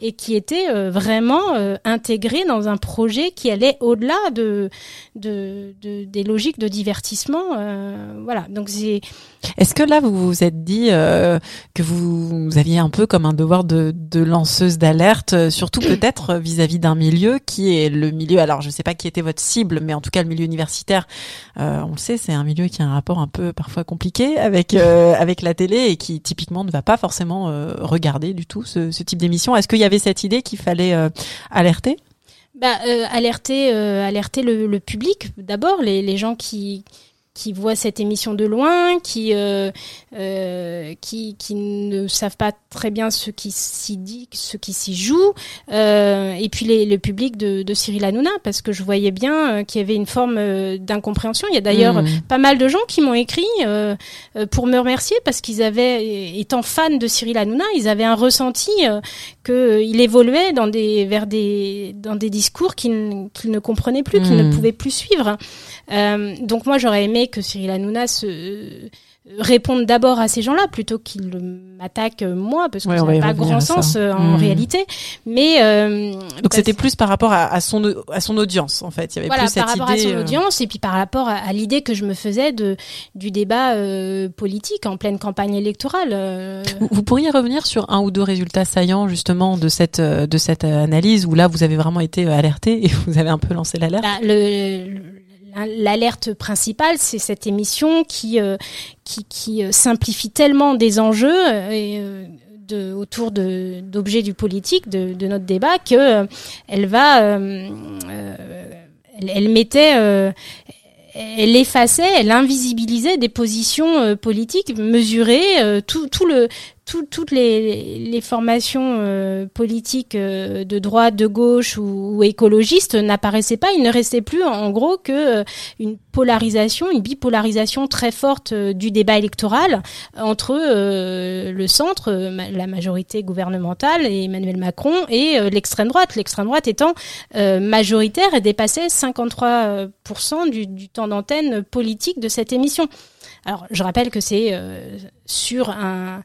et qui était euh, vraiment euh, intégré dans un projet qui allait au-delà de, de, de, des logiques de divertissement. Euh, voilà. Donc c'est. Est-ce que là vous vous êtes dit euh, que vous, aviez un peu comme un devoir de, lanceuse d'alerte, surtout peut-être vis-à-vis d'un milieu qui est le milieu. Alors je sais pas qui était votre cible, mais en tout cas le milieu universitaire, on le sait, c'est un milieu qui a un rapport un peu parfois compliqué avec avec la télé et qui typiquement ne va pas forcément regarder du tout ce, ce type d'émission. Est-ce qu'il y avait cette idée qu'il fallait euh, alerter? Bah, euh, alerter, euh, alerter le, le public d'abord, les, les gens qui qui voient cette émission de loin, qui euh, euh, qui, qui ne savent pas très bien ce qui s'y dit, ce qui s'y joue, euh, et puis les, le public de, de Cyril Hanouna, parce que je voyais bien qu'il y avait une forme d'incompréhension. Il y a d'ailleurs mmh. pas mal de gens qui m'ont écrit pour me remercier parce qu'ils avaient, étant fans de Cyril Hanouna, ils avaient un ressenti que il évoluait dans des vers des dans des discours qu'ils qu ne comprenaient plus, qu'ils ne mmh. pouvaient plus suivre. donc moi j'aurais aimé que Cyril Hanouna se euh, réponde d'abord à ces gens-là plutôt qu'il m'attaque euh, moi parce que ça n'a pas grand sens euh, en mmh. réalité. Mais euh, donc c'était plus par rapport à, à, son à son audience en fait. Il y avait voilà, plus cette par rapport idée, à son audience et puis par rapport à, à l'idée que je me faisais de du débat euh, politique en pleine campagne électorale euh... vous, vous, pourriez revenir sur un ou deux résultats saillants justement de cette de cette analyse où là vous avez vraiment été alerté et vous avez un peu lancé l'alerte? Bah, le, le l'alerte principale, c'est cette émission qui euh, qui, qui, euh, simplifie tellement des enjeux euh, et, de, autour de d'objets du politique, de, de, notre débat, que elle va, elle, elle, mettait elle effaçait, elle invisibilisait des positions politiques mesurées, tout, tout le tout, toutes les, formations euh, politiques euh, de droite, de gauche ou, écologistes n'apparaissaient pas. Il ne restait plus, en gros, que euh, une polarisation, une bipolarisation très forte euh, du débat électoral entre le centre, la majorité gouvernementale et Emmanuel Macron et l'extrême droite. L'extrême droite étant majoritaire et dépassait 53% du, du temps d'antenne politique de cette émission. Alors, je rappelle que c'est sur un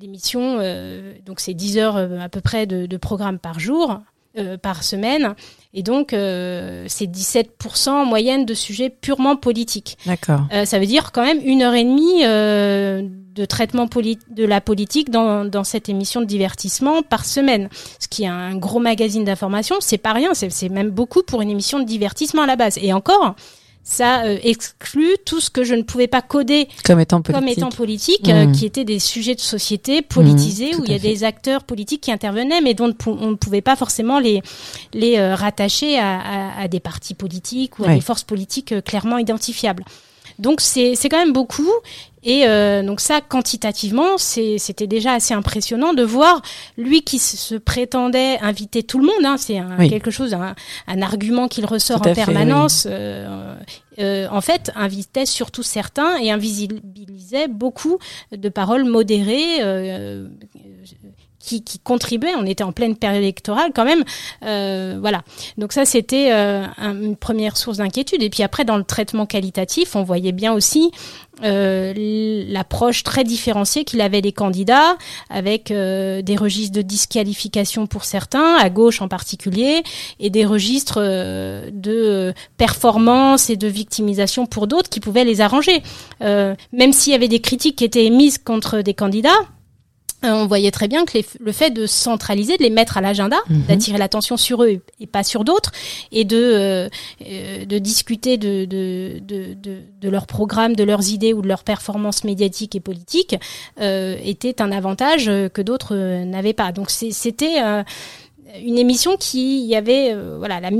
l'émission, euh, donc c'est 10 heures euh, à peu près de, de programme par jour, euh, par semaine. Et donc, euh, c'est 17% en moyenne de sujets purement politiques. D'accord. Euh, ça veut dire quand même une heure et demie euh, de traitement de la politique dans, dans cette émission de divertissement par semaine. Ce qui est un gros magazine d'information, c'est pas rien, c'est même beaucoup pour une émission de divertissement à la base. Et encore, ça euh, exclut tout ce que je ne pouvais pas coder comme étant politique, comme étant politique euh, mmh. qui étaient des sujets de société politisés mmh, où il y a des acteurs politiques qui intervenaient, mais dont on ne pouvait pas forcément les les euh, rattacher à, à, à, des partis politiques ou à des forces politiques clairement identifiables. Donc c'est quand même beaucoup. Et euh, donc ça, quantitativement, c'était déjà assez impressionnant de voir lui qui se prétendait inviter tout le monde. Hein, c'est quelque chose, un, un argument qu'il ressort en permanence. euh, euh, en fait, invitait surtout certains et invisibilisait beaucoup de paroles modérées. Qui, qui contribuait. On était en pleine période électorale quand même. Euh, voilà. Donc ça, c'était euh, une première source d'inquiétude. Et puis après, dans le traitement qualitatif, on voyait bien aussi euh, l'approche très différenciée qu'il avait des candidats, avec euh, des registres de disqualification pour certains, à gauche en particulier, et des registres euh, de performance et de victimisation pour d'autres qui pouvaient les arranger. Euh, même s'il y avait des critiques qui étaient émises contre des candidats, on voyait très bien que le fait de centraliser, de les mettre à l'agenda, mhm. d'attirer l'attention sur eux et pas sur d'autres, et de euh, euh, de discuter de de, de de, leur programme, de leurs idées ou de leurs performances médiatiques et politiques, euh, était un avantage que d'autres n'avaient pas. Donc c'était une émission qui y avait voilà la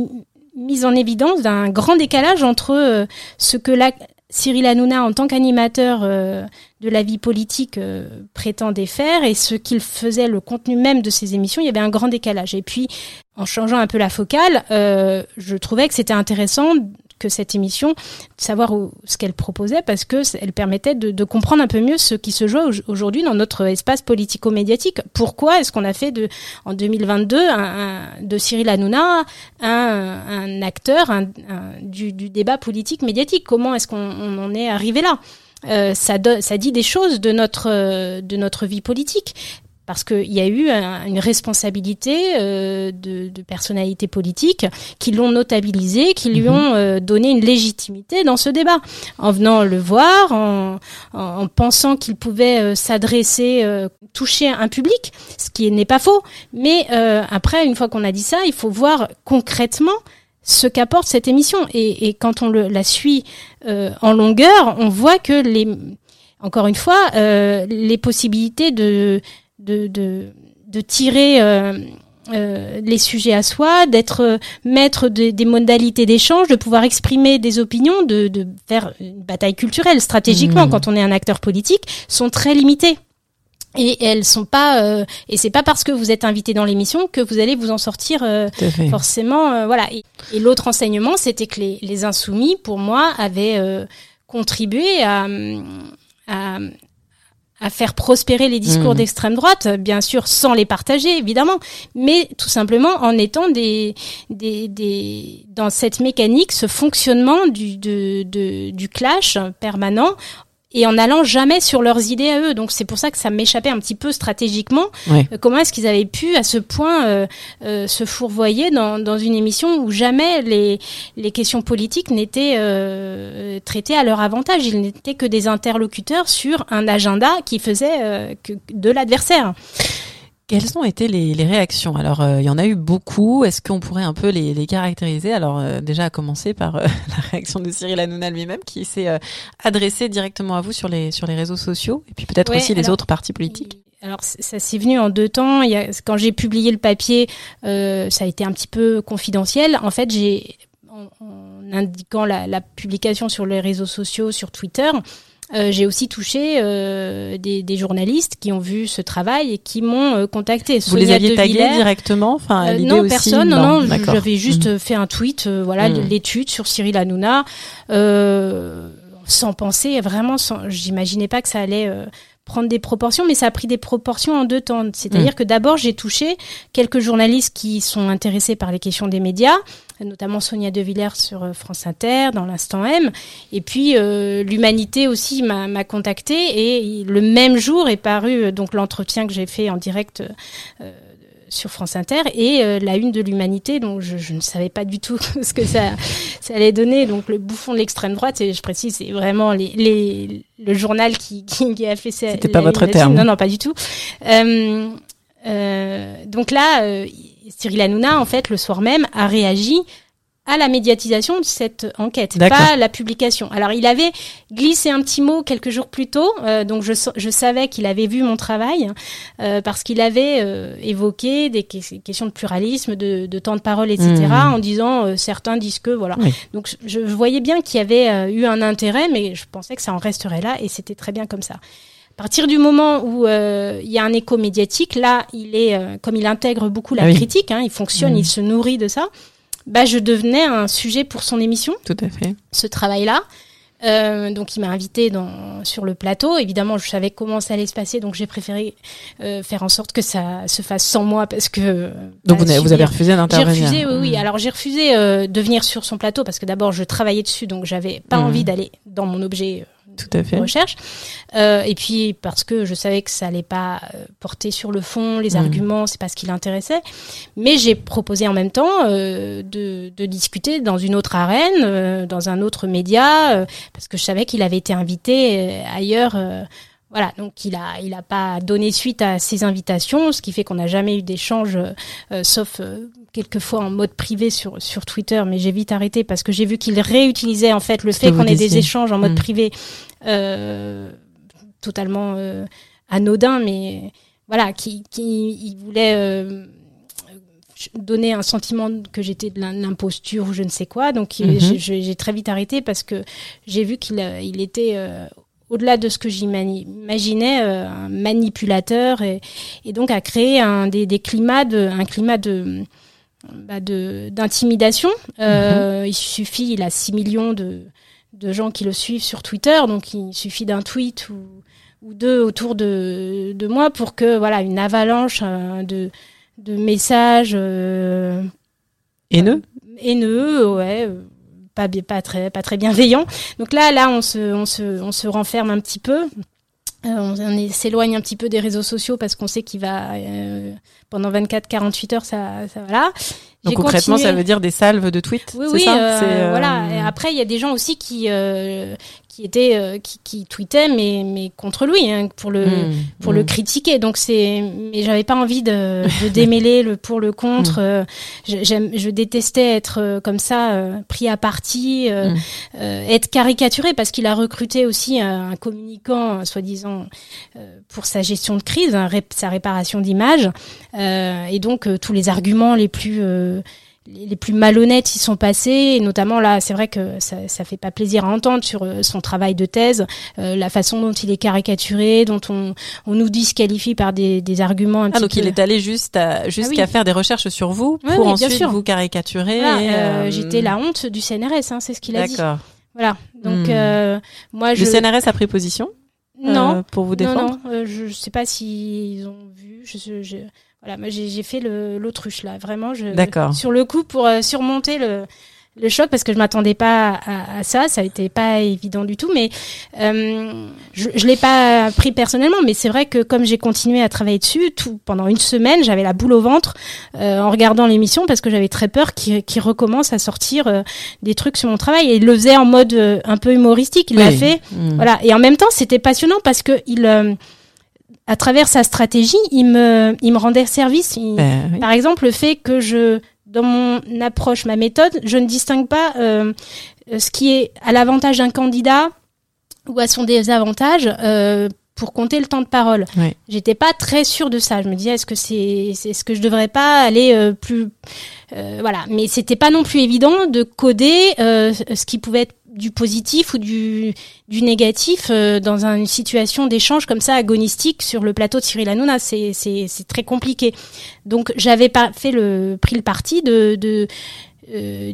mise en évidence d'un grand décalage entre ce que la Cyril Hanouna, en tant qu'animateur euh, de la vie politique, euh, prétendait faire et ce qu'il faisait, le contenu même de ses émissions, il y avait un grand décalage. Et puis, en changeant un peu la focale, euh, je trouvais que c'était intéressant que cette émission, de savoir ce qu'elle proposait, parce que elle permettait de, de, comprendre un peu mieux ce qui se joue aujourd'hui dans notre espace politico-médiatique. Pourquoi est-ce qu'on a fait de, en 2022 un, de Cyril Hanouna un, acteur du, du, débat politique médiatique Comment est-ce qu'on en est arrivé là? Euh, ça, ça dit des choses de notre de notre vie politique parce qu'il y a eu une responsabilité euh, de, de, personnalités politiques qui l'ont notabilisé, qui lui mhm. ont euh, donné une légitimité dans ce débat, en venant le voir, en, en, pensant qu'il pouvait euh, s'adresser, euh, toucher un public, ce qui n'est pas faux. Mais après, une fois qu'on a dit ça, il faut voir concrètement ce qu'apporte cette émission. Et, et, quand on le, la suit en longueur, on voit que les encore une fois, euh, les possibilités de de, de, de tirer euh, euh, les sujets à soi, d'être euh, maître de, des modalités d'échange, de pouvoir exprimer des opinions, de, de faire une bataille culturelle stratégiquement mmh. quand on est un acteur politique, sont très limitées. Et elles sont pas euh, et c'est pas parce que vous êtes invité dans l'émission que vous allez vous en sortir euh, forcément euh, voilà et, et l'autre enseignement c'était que les, les insoumis pour moi avaient contribué à, à, à faire prospérer les discours mmh. d'extrême droite, bien sûr sans les partager évidemment, mais tout simplement en étant des, des, des dans cette mécanique, ce fonctionnement du, de, de, du clash permanent et en allant jamais sur leurs idées à eux. Donc c'est pour ça que ça m'échappait un petit peu stratégiquement. Euh, comment est-ce qu'ils avaient pu à ce point euh, euh, se fourvoyer dans, dans, une émission où jamais les, les questions politiques n'étaient euh, traitées à leur avantage? Ils n'étaient que des interlocuteurs sur un agenda qui faisait euh, que de l'adversaire. Quelles ont été les, les réactions? Alors, euh, il y en a eu beaucoup. Est-ce qu'on pourrait un peu les, les caractériser? Alors, euh, déjà, à commencer par euh, la réaction de Cyril Hanouna lui-même, qui s'est adressé directement à vous sur les, sur les réseaux sociaux, et puis peut-être aussi les autres partis politiques. Alors, ça s'est venu en deux temps. Il y a, quand j'ai publié le papier, ça a été un petit peu confidentiel. En fait, j'ai en, en, indiquant la, la publication sur les réseaux sociaux, sur Twitter, euh, j'ai aussi touché euh, des, des, journalistes qui ont vu ce travail et qui m'ont euh, contacté. Vous les aviez tagués directement enfin, euh, Non, personne. Non, non, j'avais juste mmh. fait un tweet, euh, voilà, mmh. l'étude sur Cyril Hanouna, sans penser vraiment. Sans, j'imaginais pas que ça allait prendre des proportions, mais ça a pris des proportions en deux temps. C'est-à-dire mmh. que d'abord, j'ai touché quelques journalistes qui sont intéressés par les questions des médias, notamment Sonia De Villers sur euh, France Inter, dans l'instant M. Et puis euh, l'Humanité aussi m'a contacté et le même jour est paru euh, donc l'entretien que j'ai fait en direct. Euh, sur France Inter et euh, la une de l'humanité donc je, je, ne savais pas du tout ce que ça, ça allait donner donc le bouffon de l'extrême droite et je précise c'est vraiment les, les, le journal qui, qui, qui a fait ça c'était pas votre terme non non pas du tout euh, euh, donc là Cyril Hanouna, en fait, le soir même, a réagi à la médiatisation de cette enquête, pas la publication. Alors il avait glissé un petit mot quelques jours plus tôt, euh, donc je, je savais qu'il avait vu mon travail euh, parce qu'il avait euh, évoqué des questions de pluralisme, de, de, temps de parole, etc. Mmh. En disant certains disent que voilà. Donc je voyais bien qu'il y avait eu un intérêt, mais je pensais que ça en resterait là et c'était très bien comme ça. À partir du moment où il y a un écho médiatique, là, il est comme il intègre beaucoup la ah critique, hein, il fonctionne, mmh. il se nourrit de ça bah, je devenais un sujet pour son émission. Tout à fait. Ce travail-là. Euh, donc il m'a invité dans, sur le plateau. Évidemment, je savais comment ça allait se passer, donc j'ai préféré euh, faire en sorte que ça se fasse sans moi parce que. Donc bah, vous, avez, refusé d'intervenir. J'ai refusé, oui, oui. Hmm. Alors j'ai refusé euh, de venir sur son plateau parce que d'abord je travaillais dessus, donc j'avais pas hmm. envie d'aller dans mon objet tout à fait. recherche. Euh, et puis parce que je savais que ça allait pas euh, porter sur le fond, les mmh. arguments, c'est pas ce qui l'intéressait. Mais j'ai proposé en même temps euh, de, de, discuter dans une autre arène, euh, dans un autre média, euh, parce que je savais qu'il avait été invité ailleurs. Voilà, donc il a il a pas donné suite à ces invitations, ce qui fait qu'on n'a jamais eu d'échange, sauf quelquefois en mode privé sur sur Twitter, mais j'ai vite arrêté parce que j'ai vu qu'il réutilisait en fait le fait qu'on ait des échanges en mode mmh. privé euh, totalement euh, anodin, mais voilà, qui, qui il voulait euh, donner un sentiment que j'étais de l'imposture ou je ne sais quoi. Donc mhm. j'ai très vite arrêté parce que j'ai vu qu'il il était au-delà de ce que j'imaginais, un manipulateur et, et, donc a créé un, des, des climats de, un climat de bah d'intimidation. Mhm. Il suffit, il a 6 millions de, de gens qui le suivent sur Twitter, donc il suffit d'un tweet ou, ou deux autour de, de moi pour que voilà une avalanche euh, de, de messages euh, haineux, haineux, ouais, euh, pas pas très pas très bienveillants. Donc là là on se on se on se renferme un petit peu. on, s'éloigne un petit peu des réseaux sociaux parce qu'on sait qu'il va pendant 24-48 heures ça ça voilà donc concrètement, ça veut dire des salves de tweets. Oui, oui, ça? euh, voilà. Et après, il y a des gens aussi qui euh, qui était euh, qui, qui tweetait mais mais contre lui hein, pour le mmh, pour le mmh. critiquer. Donc c'est mais j'avais pas envie de, de démêler le pour le contre. Mmh. euh, j'aime je détestais être euh, comme ça pris à partie être caricaturé parce qu'il a recruté aussi un, communicant soi-disant pour sa gestion de crise hein, sa réparation d'image. Et donc tous les arguments les plus les plus malhonnêtes y sont passés et notamment là c'est vrai que ça, ça fait pas plaisir à entendre sur euh, son travail de thèse euh, la façon dont il est caricaturé dont on, on nous disqualifie par des, des arguments un ah, donc il est allé juste jusqu'à ah faire des recherches sur vous pour ensuite vous caricaturer euh, j'étais la honte du CNRS hein, c'est ce qu'il a dit. D'accord. Voilà donc hmm. moi je le CNRS a pris position non. pour vous défendre non non je sais pas s'ils ont vu je, je voilà, moi j'ai fait l'autruche là, vraiment. Je, Sur le coup, pour euh, surmonter le, le choc, parce que je m'attendais pas à, à, ça, ça a été pas évident du tout, mais euh, je, je l'ai pas pris personnellement, mais c'est vrai que comme j'ai continué à travailler dessus, tout pendant une semaine, j'avais la boule au ventre euh, en regardant l'émission parce que j'avais très peur qu'il recommence à sortir euh, des trucs sur mon travail. Et il le faisait en mode euh, un peu humoristique, il l'a fait, mmh. voilà. Et en même temps, c'était passionnant parce que il à travers sa stratégie, il me, il me rendait service. Ben par exemple, le fait que je, dans mon approche, ma méthode, je ne distingue pas euh, ce qui est à l'avantage d'un candidat ou à son désavantage euh, pour compter le temps de parole. J'étais pas très sûre de ça. Je me disais est-ce que c'est c'est ce que je devrais pas aller euh, plus euh, voilà, mais c'était pas non plus évident de coder euh, ce qui pouvait être du positif ou du, du négatif euh, dans une situation d'échange comme ça agonistique sur le plateau de Cyril Hanouna, c'est c'est c'est très compliqué. Donc j'avais pas fait le pris le parti de de euh,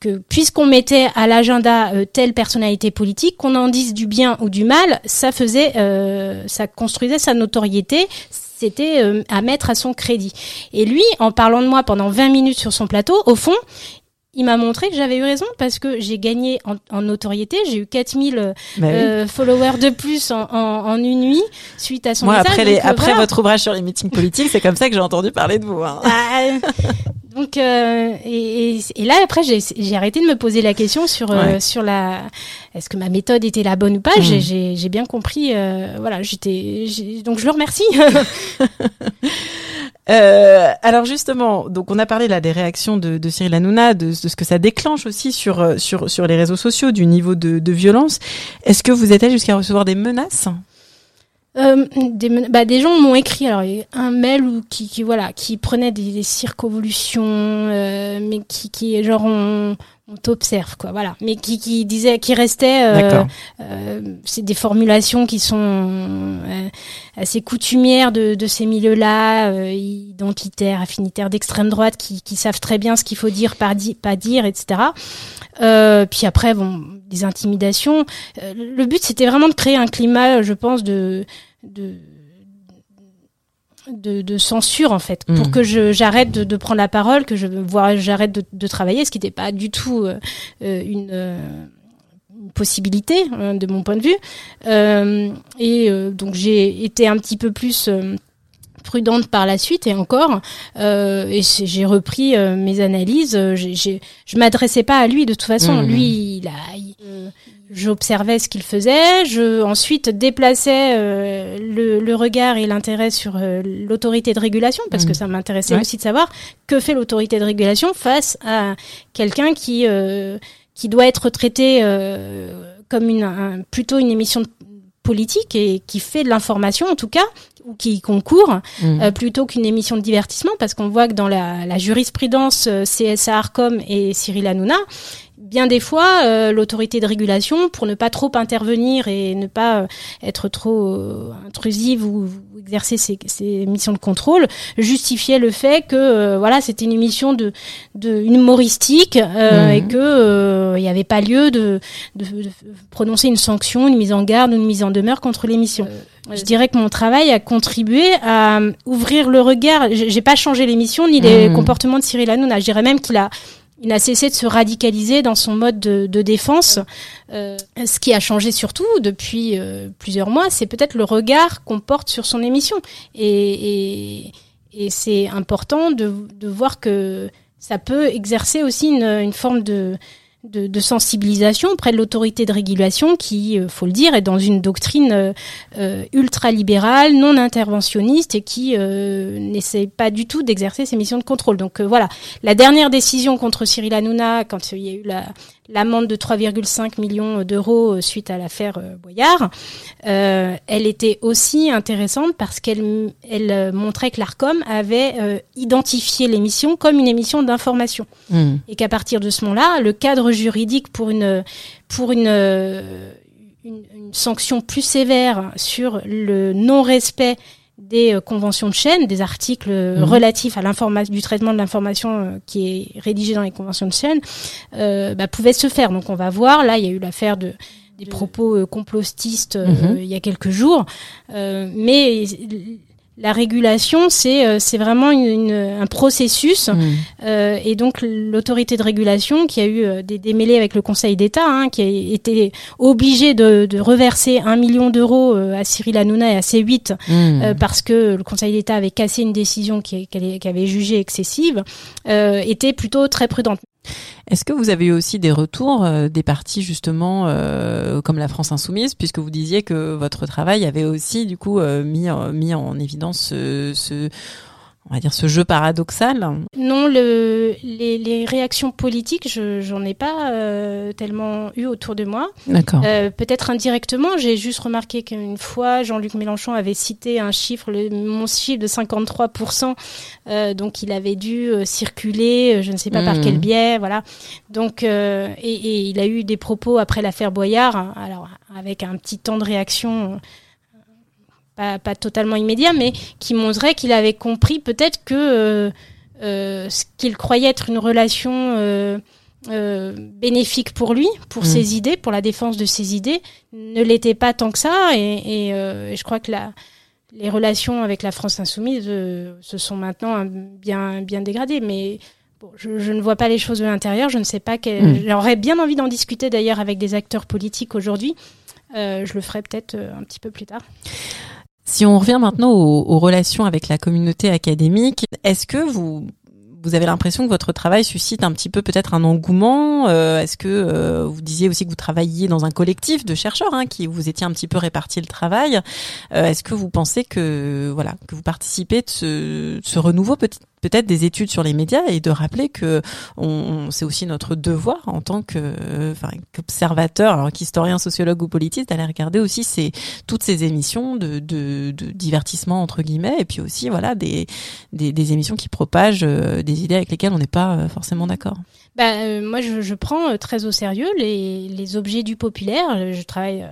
que puisqu'on mettait à l'agenda euh, telle personnalité politique, qu'on en dise du bien ou du mal, ça faisait, ça construisait sa notoriété, c'était à mettre à son crédit. Et lui, en parlant de moi pendant 20 minutes sur son plateau, au fond, il m'a montré que j'avais eu raison parce que j'ai gagné en, notoriété. J'ai eu 4000 euh, bah euh, followers de plus en, en, une nuit suite à son Moi, Après, les, euh, après votre ouvrage sur les meetings politiques, c'est comme ça que j'ai entendu parler de vous. Hein. Bah, donc, euh, et, et, là, après, j'ai arrêté de me poser la question sur, sur la. Est-ce que ma méthode était la bonne ou pas? Mmh. J'ai bien compris. voilà, j'étais. Donc, je le remercie. Euh, alors justement, donc on a parlé là des réactions de, de Cyril Hanouna, de, de, ce que ça déclenche aussi sur euh, sur sur les réseaux sociaux, du niveau de, de violence. Est-ce que vous êtes allé jusqu'à recevoir des menaces? Euh, des, bah, des gens m'ont écrit alors un mail ou qui, qui voilà qui prenait des, des circonvolutions euh, mais qui qui genre on, on t'observe quoi voilà. Mais qui qui disait qui restait euh, euh, c'est des formulations qui sont euh, assez coutumières de, de ces milieux là euh, identitaires affinitaires d'extrême droite qui, qui savent très bien ce qu'il faut dire pas, di pas dire etc euh, puis après bon des intimidations. Le but c'était vraiment de créer un climat je pense de de de, de, censure en fait pour mmh. que je j'arrête de, de, prendre la parole que je vois j'arrête de, de, travailler ce qui n'était pas du tout euh, une, euh, une, possibilité hein, de mon point de vue euh, et euh, donc j'ai été un petit peu plus euh, prudente par la suite et encore euh, et j'ai repris mes analyses j'ai je m'adressais pas à lui de toute façon mmh. lui il a il, j'observais ce qu'il faisait, je ensuite déplaçais euh, le, le, regard et l'intérêt sur euh, l'autorité de régulation parce mmh. que ça m'intéressait ouais. aussi de savoir que fait l'autorité de régulation face à quelqu'un qui euh, qui doit être traité euh, comme une un, plutôt une émission politique et qui fait de l'information en tout cas ou qui concourt mmh. plutôt qu'une émission de divertissement parce qu'on voit que dans la, la jurisprudence CSA Arcom et Cyril Hanouna bien des fois, euh, l'autorité de régulation, pour ne pas trop intervenir et ne pas euh, être trop euh, intrusive ou, ou exercer ses, ses, missions de contrôle, justifiait le fait que euh, voilà, c'était une émission de, de humoristique mmh. et que il n'y avait pas lieu de, de, de, prononcer une sanction, une mise en garde ou une mise en demeure contre l'émission. Je dirais que mon travail a contribué à ouvrir le regard. J'ai pas changé l'émission ni les mmh. comportements de Cyril Hanouna. Je dirais même qu'il a il n'a cessé de se radicaliser dans son mode de, défense. Euh, ce qui a changé surtout depuis euh, plusieurs mois, c'est peut-être le regard qu'on porte sur son émission. Et, c'est important de, voir que ça peut exercer aussi une forme de, de, sensibilisation auprès de l'autorité de régulation qui, euh, faut le dire, est dans une doctrine euh, euh ultra-libérale, non interventionniste et qui euh, n'essaie pas du tout d'exercer ses missions de contrôle. Donc euh, voilà, la dernière décision contre Cyril Hanouna, quand il y a eu la, l'amende de 3,5 millions d'euros suite à l'affaire Boyard, euh, elle était aussi intéressante parce qu'elle elle montrait que l'ARCOM avait euh, identifié l'émission comme une émission d'information. Mmh. Et qu'à partir de ce moment-là, le cadre juridique pour une, pour une, une, une sanction plus sévère sur le non-respect des euh, conventions de chaîne, des articles mmh. relatifs à l'information, du traitement de l'information euh, qui est rédigé dans les conventions de chaîne, euh, bah, pouvait se faire. Donc on va voir. Là, il y a eu l'affaire de des propos euh, complotistes mmh. il y a quelques jours, mais la régulation, c'est euh, c'est vraiment une, une, un processus mmh. euh, et donc l'autorité de régulation qui a eu euh, des démêlés avec le Conseil d'État, hein, qui a été obligé de, de reverser un million d'euros euh, à Cyril Hanouna et à C8 mmh. parce que le Conseil d'État avait cassé une décision qui, qui avait jugée excessive, était plutôt très prudente. Est-ce que vous avez eu aussi des retours euh, des partis justement euh, comme la France insoumise, puisque vous disiez que votre travail avait aussi du coup euh, mis, mis en évidence ce, ce on va dire ce jeu paradoxal Non, le, les, les réactions politiques, je j'en ai pas euh, tellement eu autour de moi. D'accord. Euh, Peut-être indirectement, j'ai juste remarqué qu'une fois Jean-Luc Mélenchon avait cité un chiffre, le, mon chiffre de 53% euh, donc il avait dû circuler, je ne sais pas mmh. par quel biais, voilà. Donc et, et, il a eu des propos après l'affaire Boyard, hein, alors avec un petit temps de réaction pas, pas totalement immédiat, mais qui montrait qu'il avait compris peut-être que euh, euh, ce qu'il croyait être une relation euh, euh bénéfique pour lui, pour mmh. ses idées, pour la défense de ses idées, ne l'était pas tant que ça. Et, et, euh, je crois que la, les relations avec la France insoumise euh, se sont maintenant bien, bien dégradées. Mais bon, je, je, ne vois pas les choses de l'intérieur. Je ne sais pas. Quel... Mmh. J'aurais bien envie d'en discuter d'ailleurs avec des acteurs politiques aujourd'hui. je le ferai peut-être un petit peu plus tard. Si on revient maintenant aux, aux, relations avec la communauté académique, est-ce que vous vous avez l'impression que votre travail suscite un petit peu peut-être un engouement Est-ce que vous disiez aussi que vous travailliez dans un collectif de chercheurs hein, qui vous étiez un petit peu réparti le travail Est-ce que vous pensez que voilà que vous participez de ce, ce renouveau petit peut-être des études sur les médias et de rappeler que on, c'est aussi notre devoir en tant que enfin, qu'observateur, alors qu'historien, sociologue ou politiste, d'aller regarder aussi ces toutes ces émissions de, de, de, divertissement entre guillemets et puis aussi voilà des, des, des émissions qui propagent euh, des idées avec lesquelles on n'est pas euh, forcément d'accord. Bah, euh, moi, je, je, prends très au sérieux les, les objets du populaire. Je travaille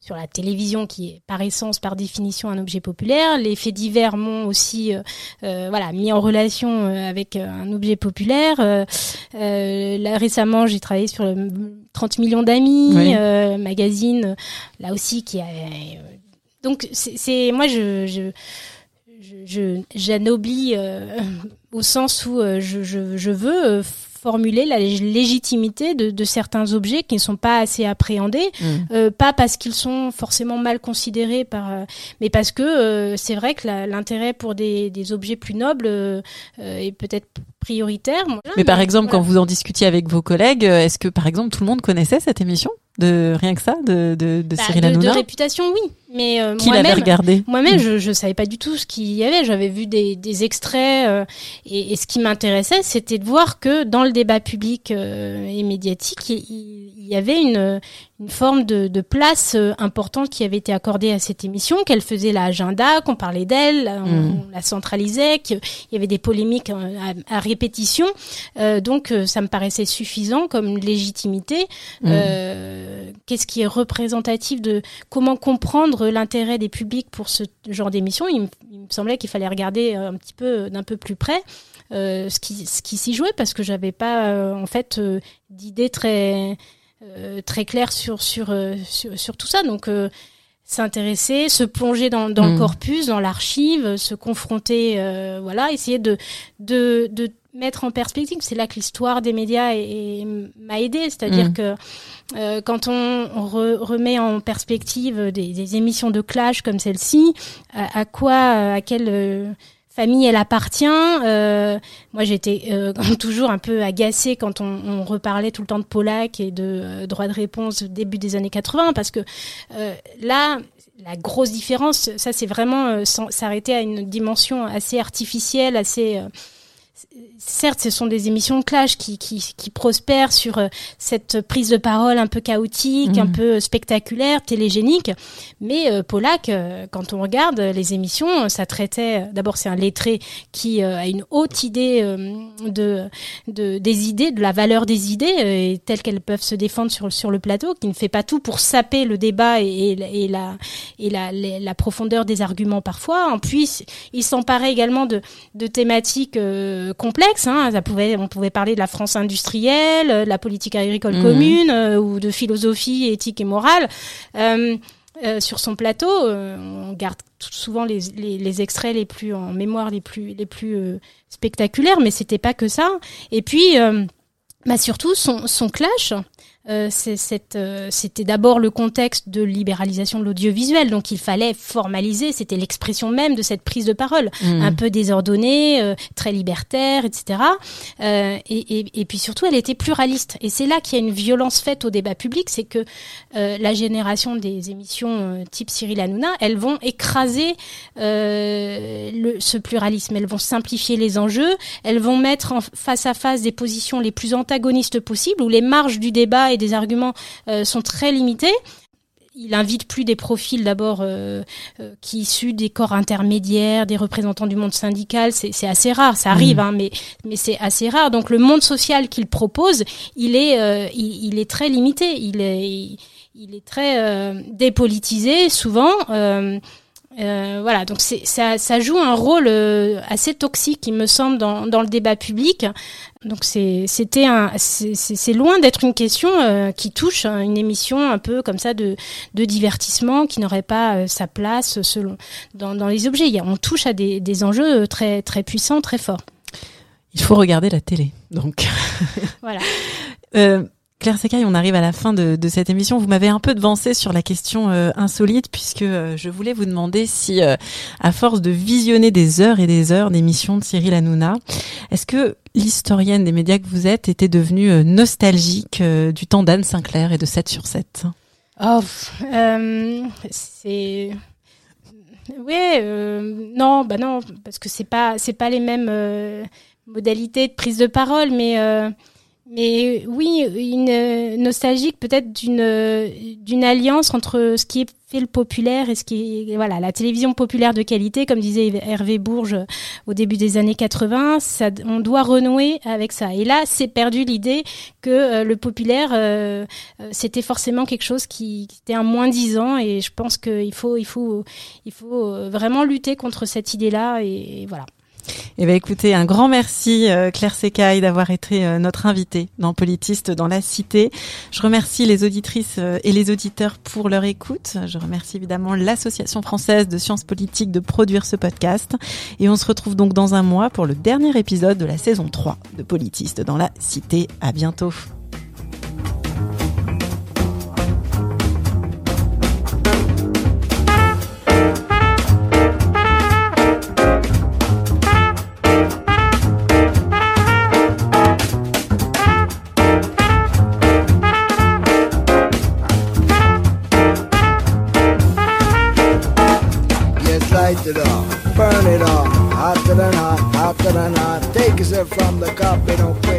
sur la télévision qui est par essence, par définition, un objet populaire. Les faits divers m'ont aussi euh, euh voilà, mis en relation euh, avec euh, un objet populaire. là, récemment, j'ai travaillé sur le 30 millions d'amis, magazine, là aussi qui a... donc, c'est moi, je... je je j'anoblis au sens où je, je, je veux formuler la légitimité de, de, certains objets qui ne sont pas assez appréhendés, mmh. euh, pas parce qu'ils sont forcément mal considérés par, euh, mais parce que euh, c'est vrai que l'intérêt pour des, des, objets plus nobles est peut-être prioritaire. mais, par exemple, quand vous en discutiez avec vos collègues, est-ce que par exemple tout le monde connaissait cette émission? De rien que ça? De, de, de bah, Cyril Hanouna de, réputation, oui. Mais euh, qui l'avait regardé Moi-même, je, je savais pas du tout ce qu'il y avait. J'avais vu des, des extraits euh, et, et, ce qui m'intéressait, c'était de voir que dans le débat public euh, et médiatique, il, il, y avait une, une forme de, de place euh, importante qui avait été accordée à cette émission, qu'elle faisait l'agenda, qu'on parlait d'elle, on, mm. la centralisait, qu'il y avait des polémiques à, à répétition. donc, ça me paraissait suffisant comme légitimité. Mm. Qu'est-ce qui est représentatif de comment comprendre l'intérêt des publics pour ce genre d'émission, il, me semblait qu'il fallait regarder un petit peu d'un peu plus près euh, ce qui, ce qui s'y jouait parce que j'avais pas euh, en fait euh, d'idées très très claires sur sur, sur, tout ça. Donc s'intéresser, se plonger dans, dans le mm. corpus, dans l'archive, se confronter, voilà, essayer de, de, de mettre en perspective. C'est là que l'histoire des médias m'a aidé, c'est-à-dire mm. que euh, quand on, remet en perspective des, émissions de clash comme celle-ci, à, quoi, à quelle euh, famille elle appartient. Euh, moi, j'étais euh, toujours un peu agacée quand on, on, reparlait tout le temps de Polac et de droit de réponse début des années 80, parce que là, la grosse différence, ça c'est vraiment s'arrêter à une dimension assez artificielle, assez certes, ce sont des émissions de clash qui, qui, qui prospèrent sur euh, cette prise de parole un peu chaotique, un mmh. peu spectaculaire, télégénique. Mais euh, Polak, euh, quand on regarde les émissions, ça traitait. D'abord, c'est un lettré qui a une haute idée de, de, des idées, de la valeur des idées et telles qu'elles peuvent se défendre sur sur le plateau, qui ne fait pas tout pour saper le débat et, et, la et la, la, profondeur des arguments parfois. En plus, il s'emparait également de, de thématiques complexe. Hein. Ça pouvait, on pouvait parler de la France industrielle, euh, de la politique agricole mmh. commune euh, ou de philosophie éthique et morale. Euh, sur son plateau, on garde souvent les, les, les, extraits les plus en mémoire, les plus les plus spectaculaires, mais c'était pas que ça. Et puis, bah surtout son, son clash c'était d'abord le contexte de libéralisation de l'audiovisuel, donc il fallait formaliser, c'était l'expression même de cette prise de parole, mmh. un peu désordonnée, euh, très libertaire, etc. Euh, et, et, et, puis surtout, elle était pluraliste. Et c'est là qu'il y a une violence faite au débat public, c'est que euh, la génération des émissions type Cyril Hanouna, elles vont écraser le, ce pluralisme, elles vont simplifier les enjeux, elles vont mettre en face à face des positions les plus antagonistes possibles, où les marges du débat et des arguments euh, sont très limités il invite plus des profils d'abord euh, euh, qui issus des corps intermédiaires, des représentants du monde syndical. C'est assez rare, ça arrive, mmh. hein, mais mais c'est assez rare. Donc le monde social qu'il propose, il est il, est très limité. Il est il, est très dépolitisé souvent. Euh, voilà, donc ça, ça joue un rôle euh, assez toxique, il me semble, dans, dans le débat public. Donc c'était un, c'est loin d'être une question euh, qui touche hein, une émission un peu comme ça de, de divertissement qui n'aurait pas sa place selon dans, dans les objets. On touche à des, des enjeux très très puissants, très forts. Il faut regarder la télé, donc. voilà. Claire Secaille, on arrive à la fin de, cette émission. Vous m'avez un peu devancé sur la question euh, insolite puisque euh, je voulais vous demander si, euh, à force de visionner des heures et des heures d'émissions de Cyril Hanouna, est-ce que l'historienne des médias que vous êtes était devenue nostalgique du temps d'Anne Sinclair et de 7 sur 7 Oh, c'est oui, non, bah non, parce que c'est pas c'est pas les mêmes modalités de prise de parole, mais mais oui, une nostalgique peut-être d'une d'une alliance entre ce qui est fait le populaire et ce qui est voilà la télévision populaire de qualité, comme disait Hervé Bourges au début des années 80, ça, on doit renouer avec ça. Et là, c'est perdu l'idée que euh, le populaire euh, euh, c'était forcément quelque chose qui, qui était un moins disant. Et je pense qu'il faut il faut il faut vraiment lutter contre cette idée-là. et voilà. Eh bien, écoutez, un grand merci euh, Claire Secaille d'avoir été euh, notre invitée dans Politiste dans la Cité. Je remercie les auditrices euh, et les auditeurs pour leur écoute. Je remercie évidemment l'Association française de sciences politiques de produire ce podcast. Et on se retrouve donc dans un mois pour le dernier épisode de la saison 3 de Politiste dans la Cité. À bientôt. from the cop, they don't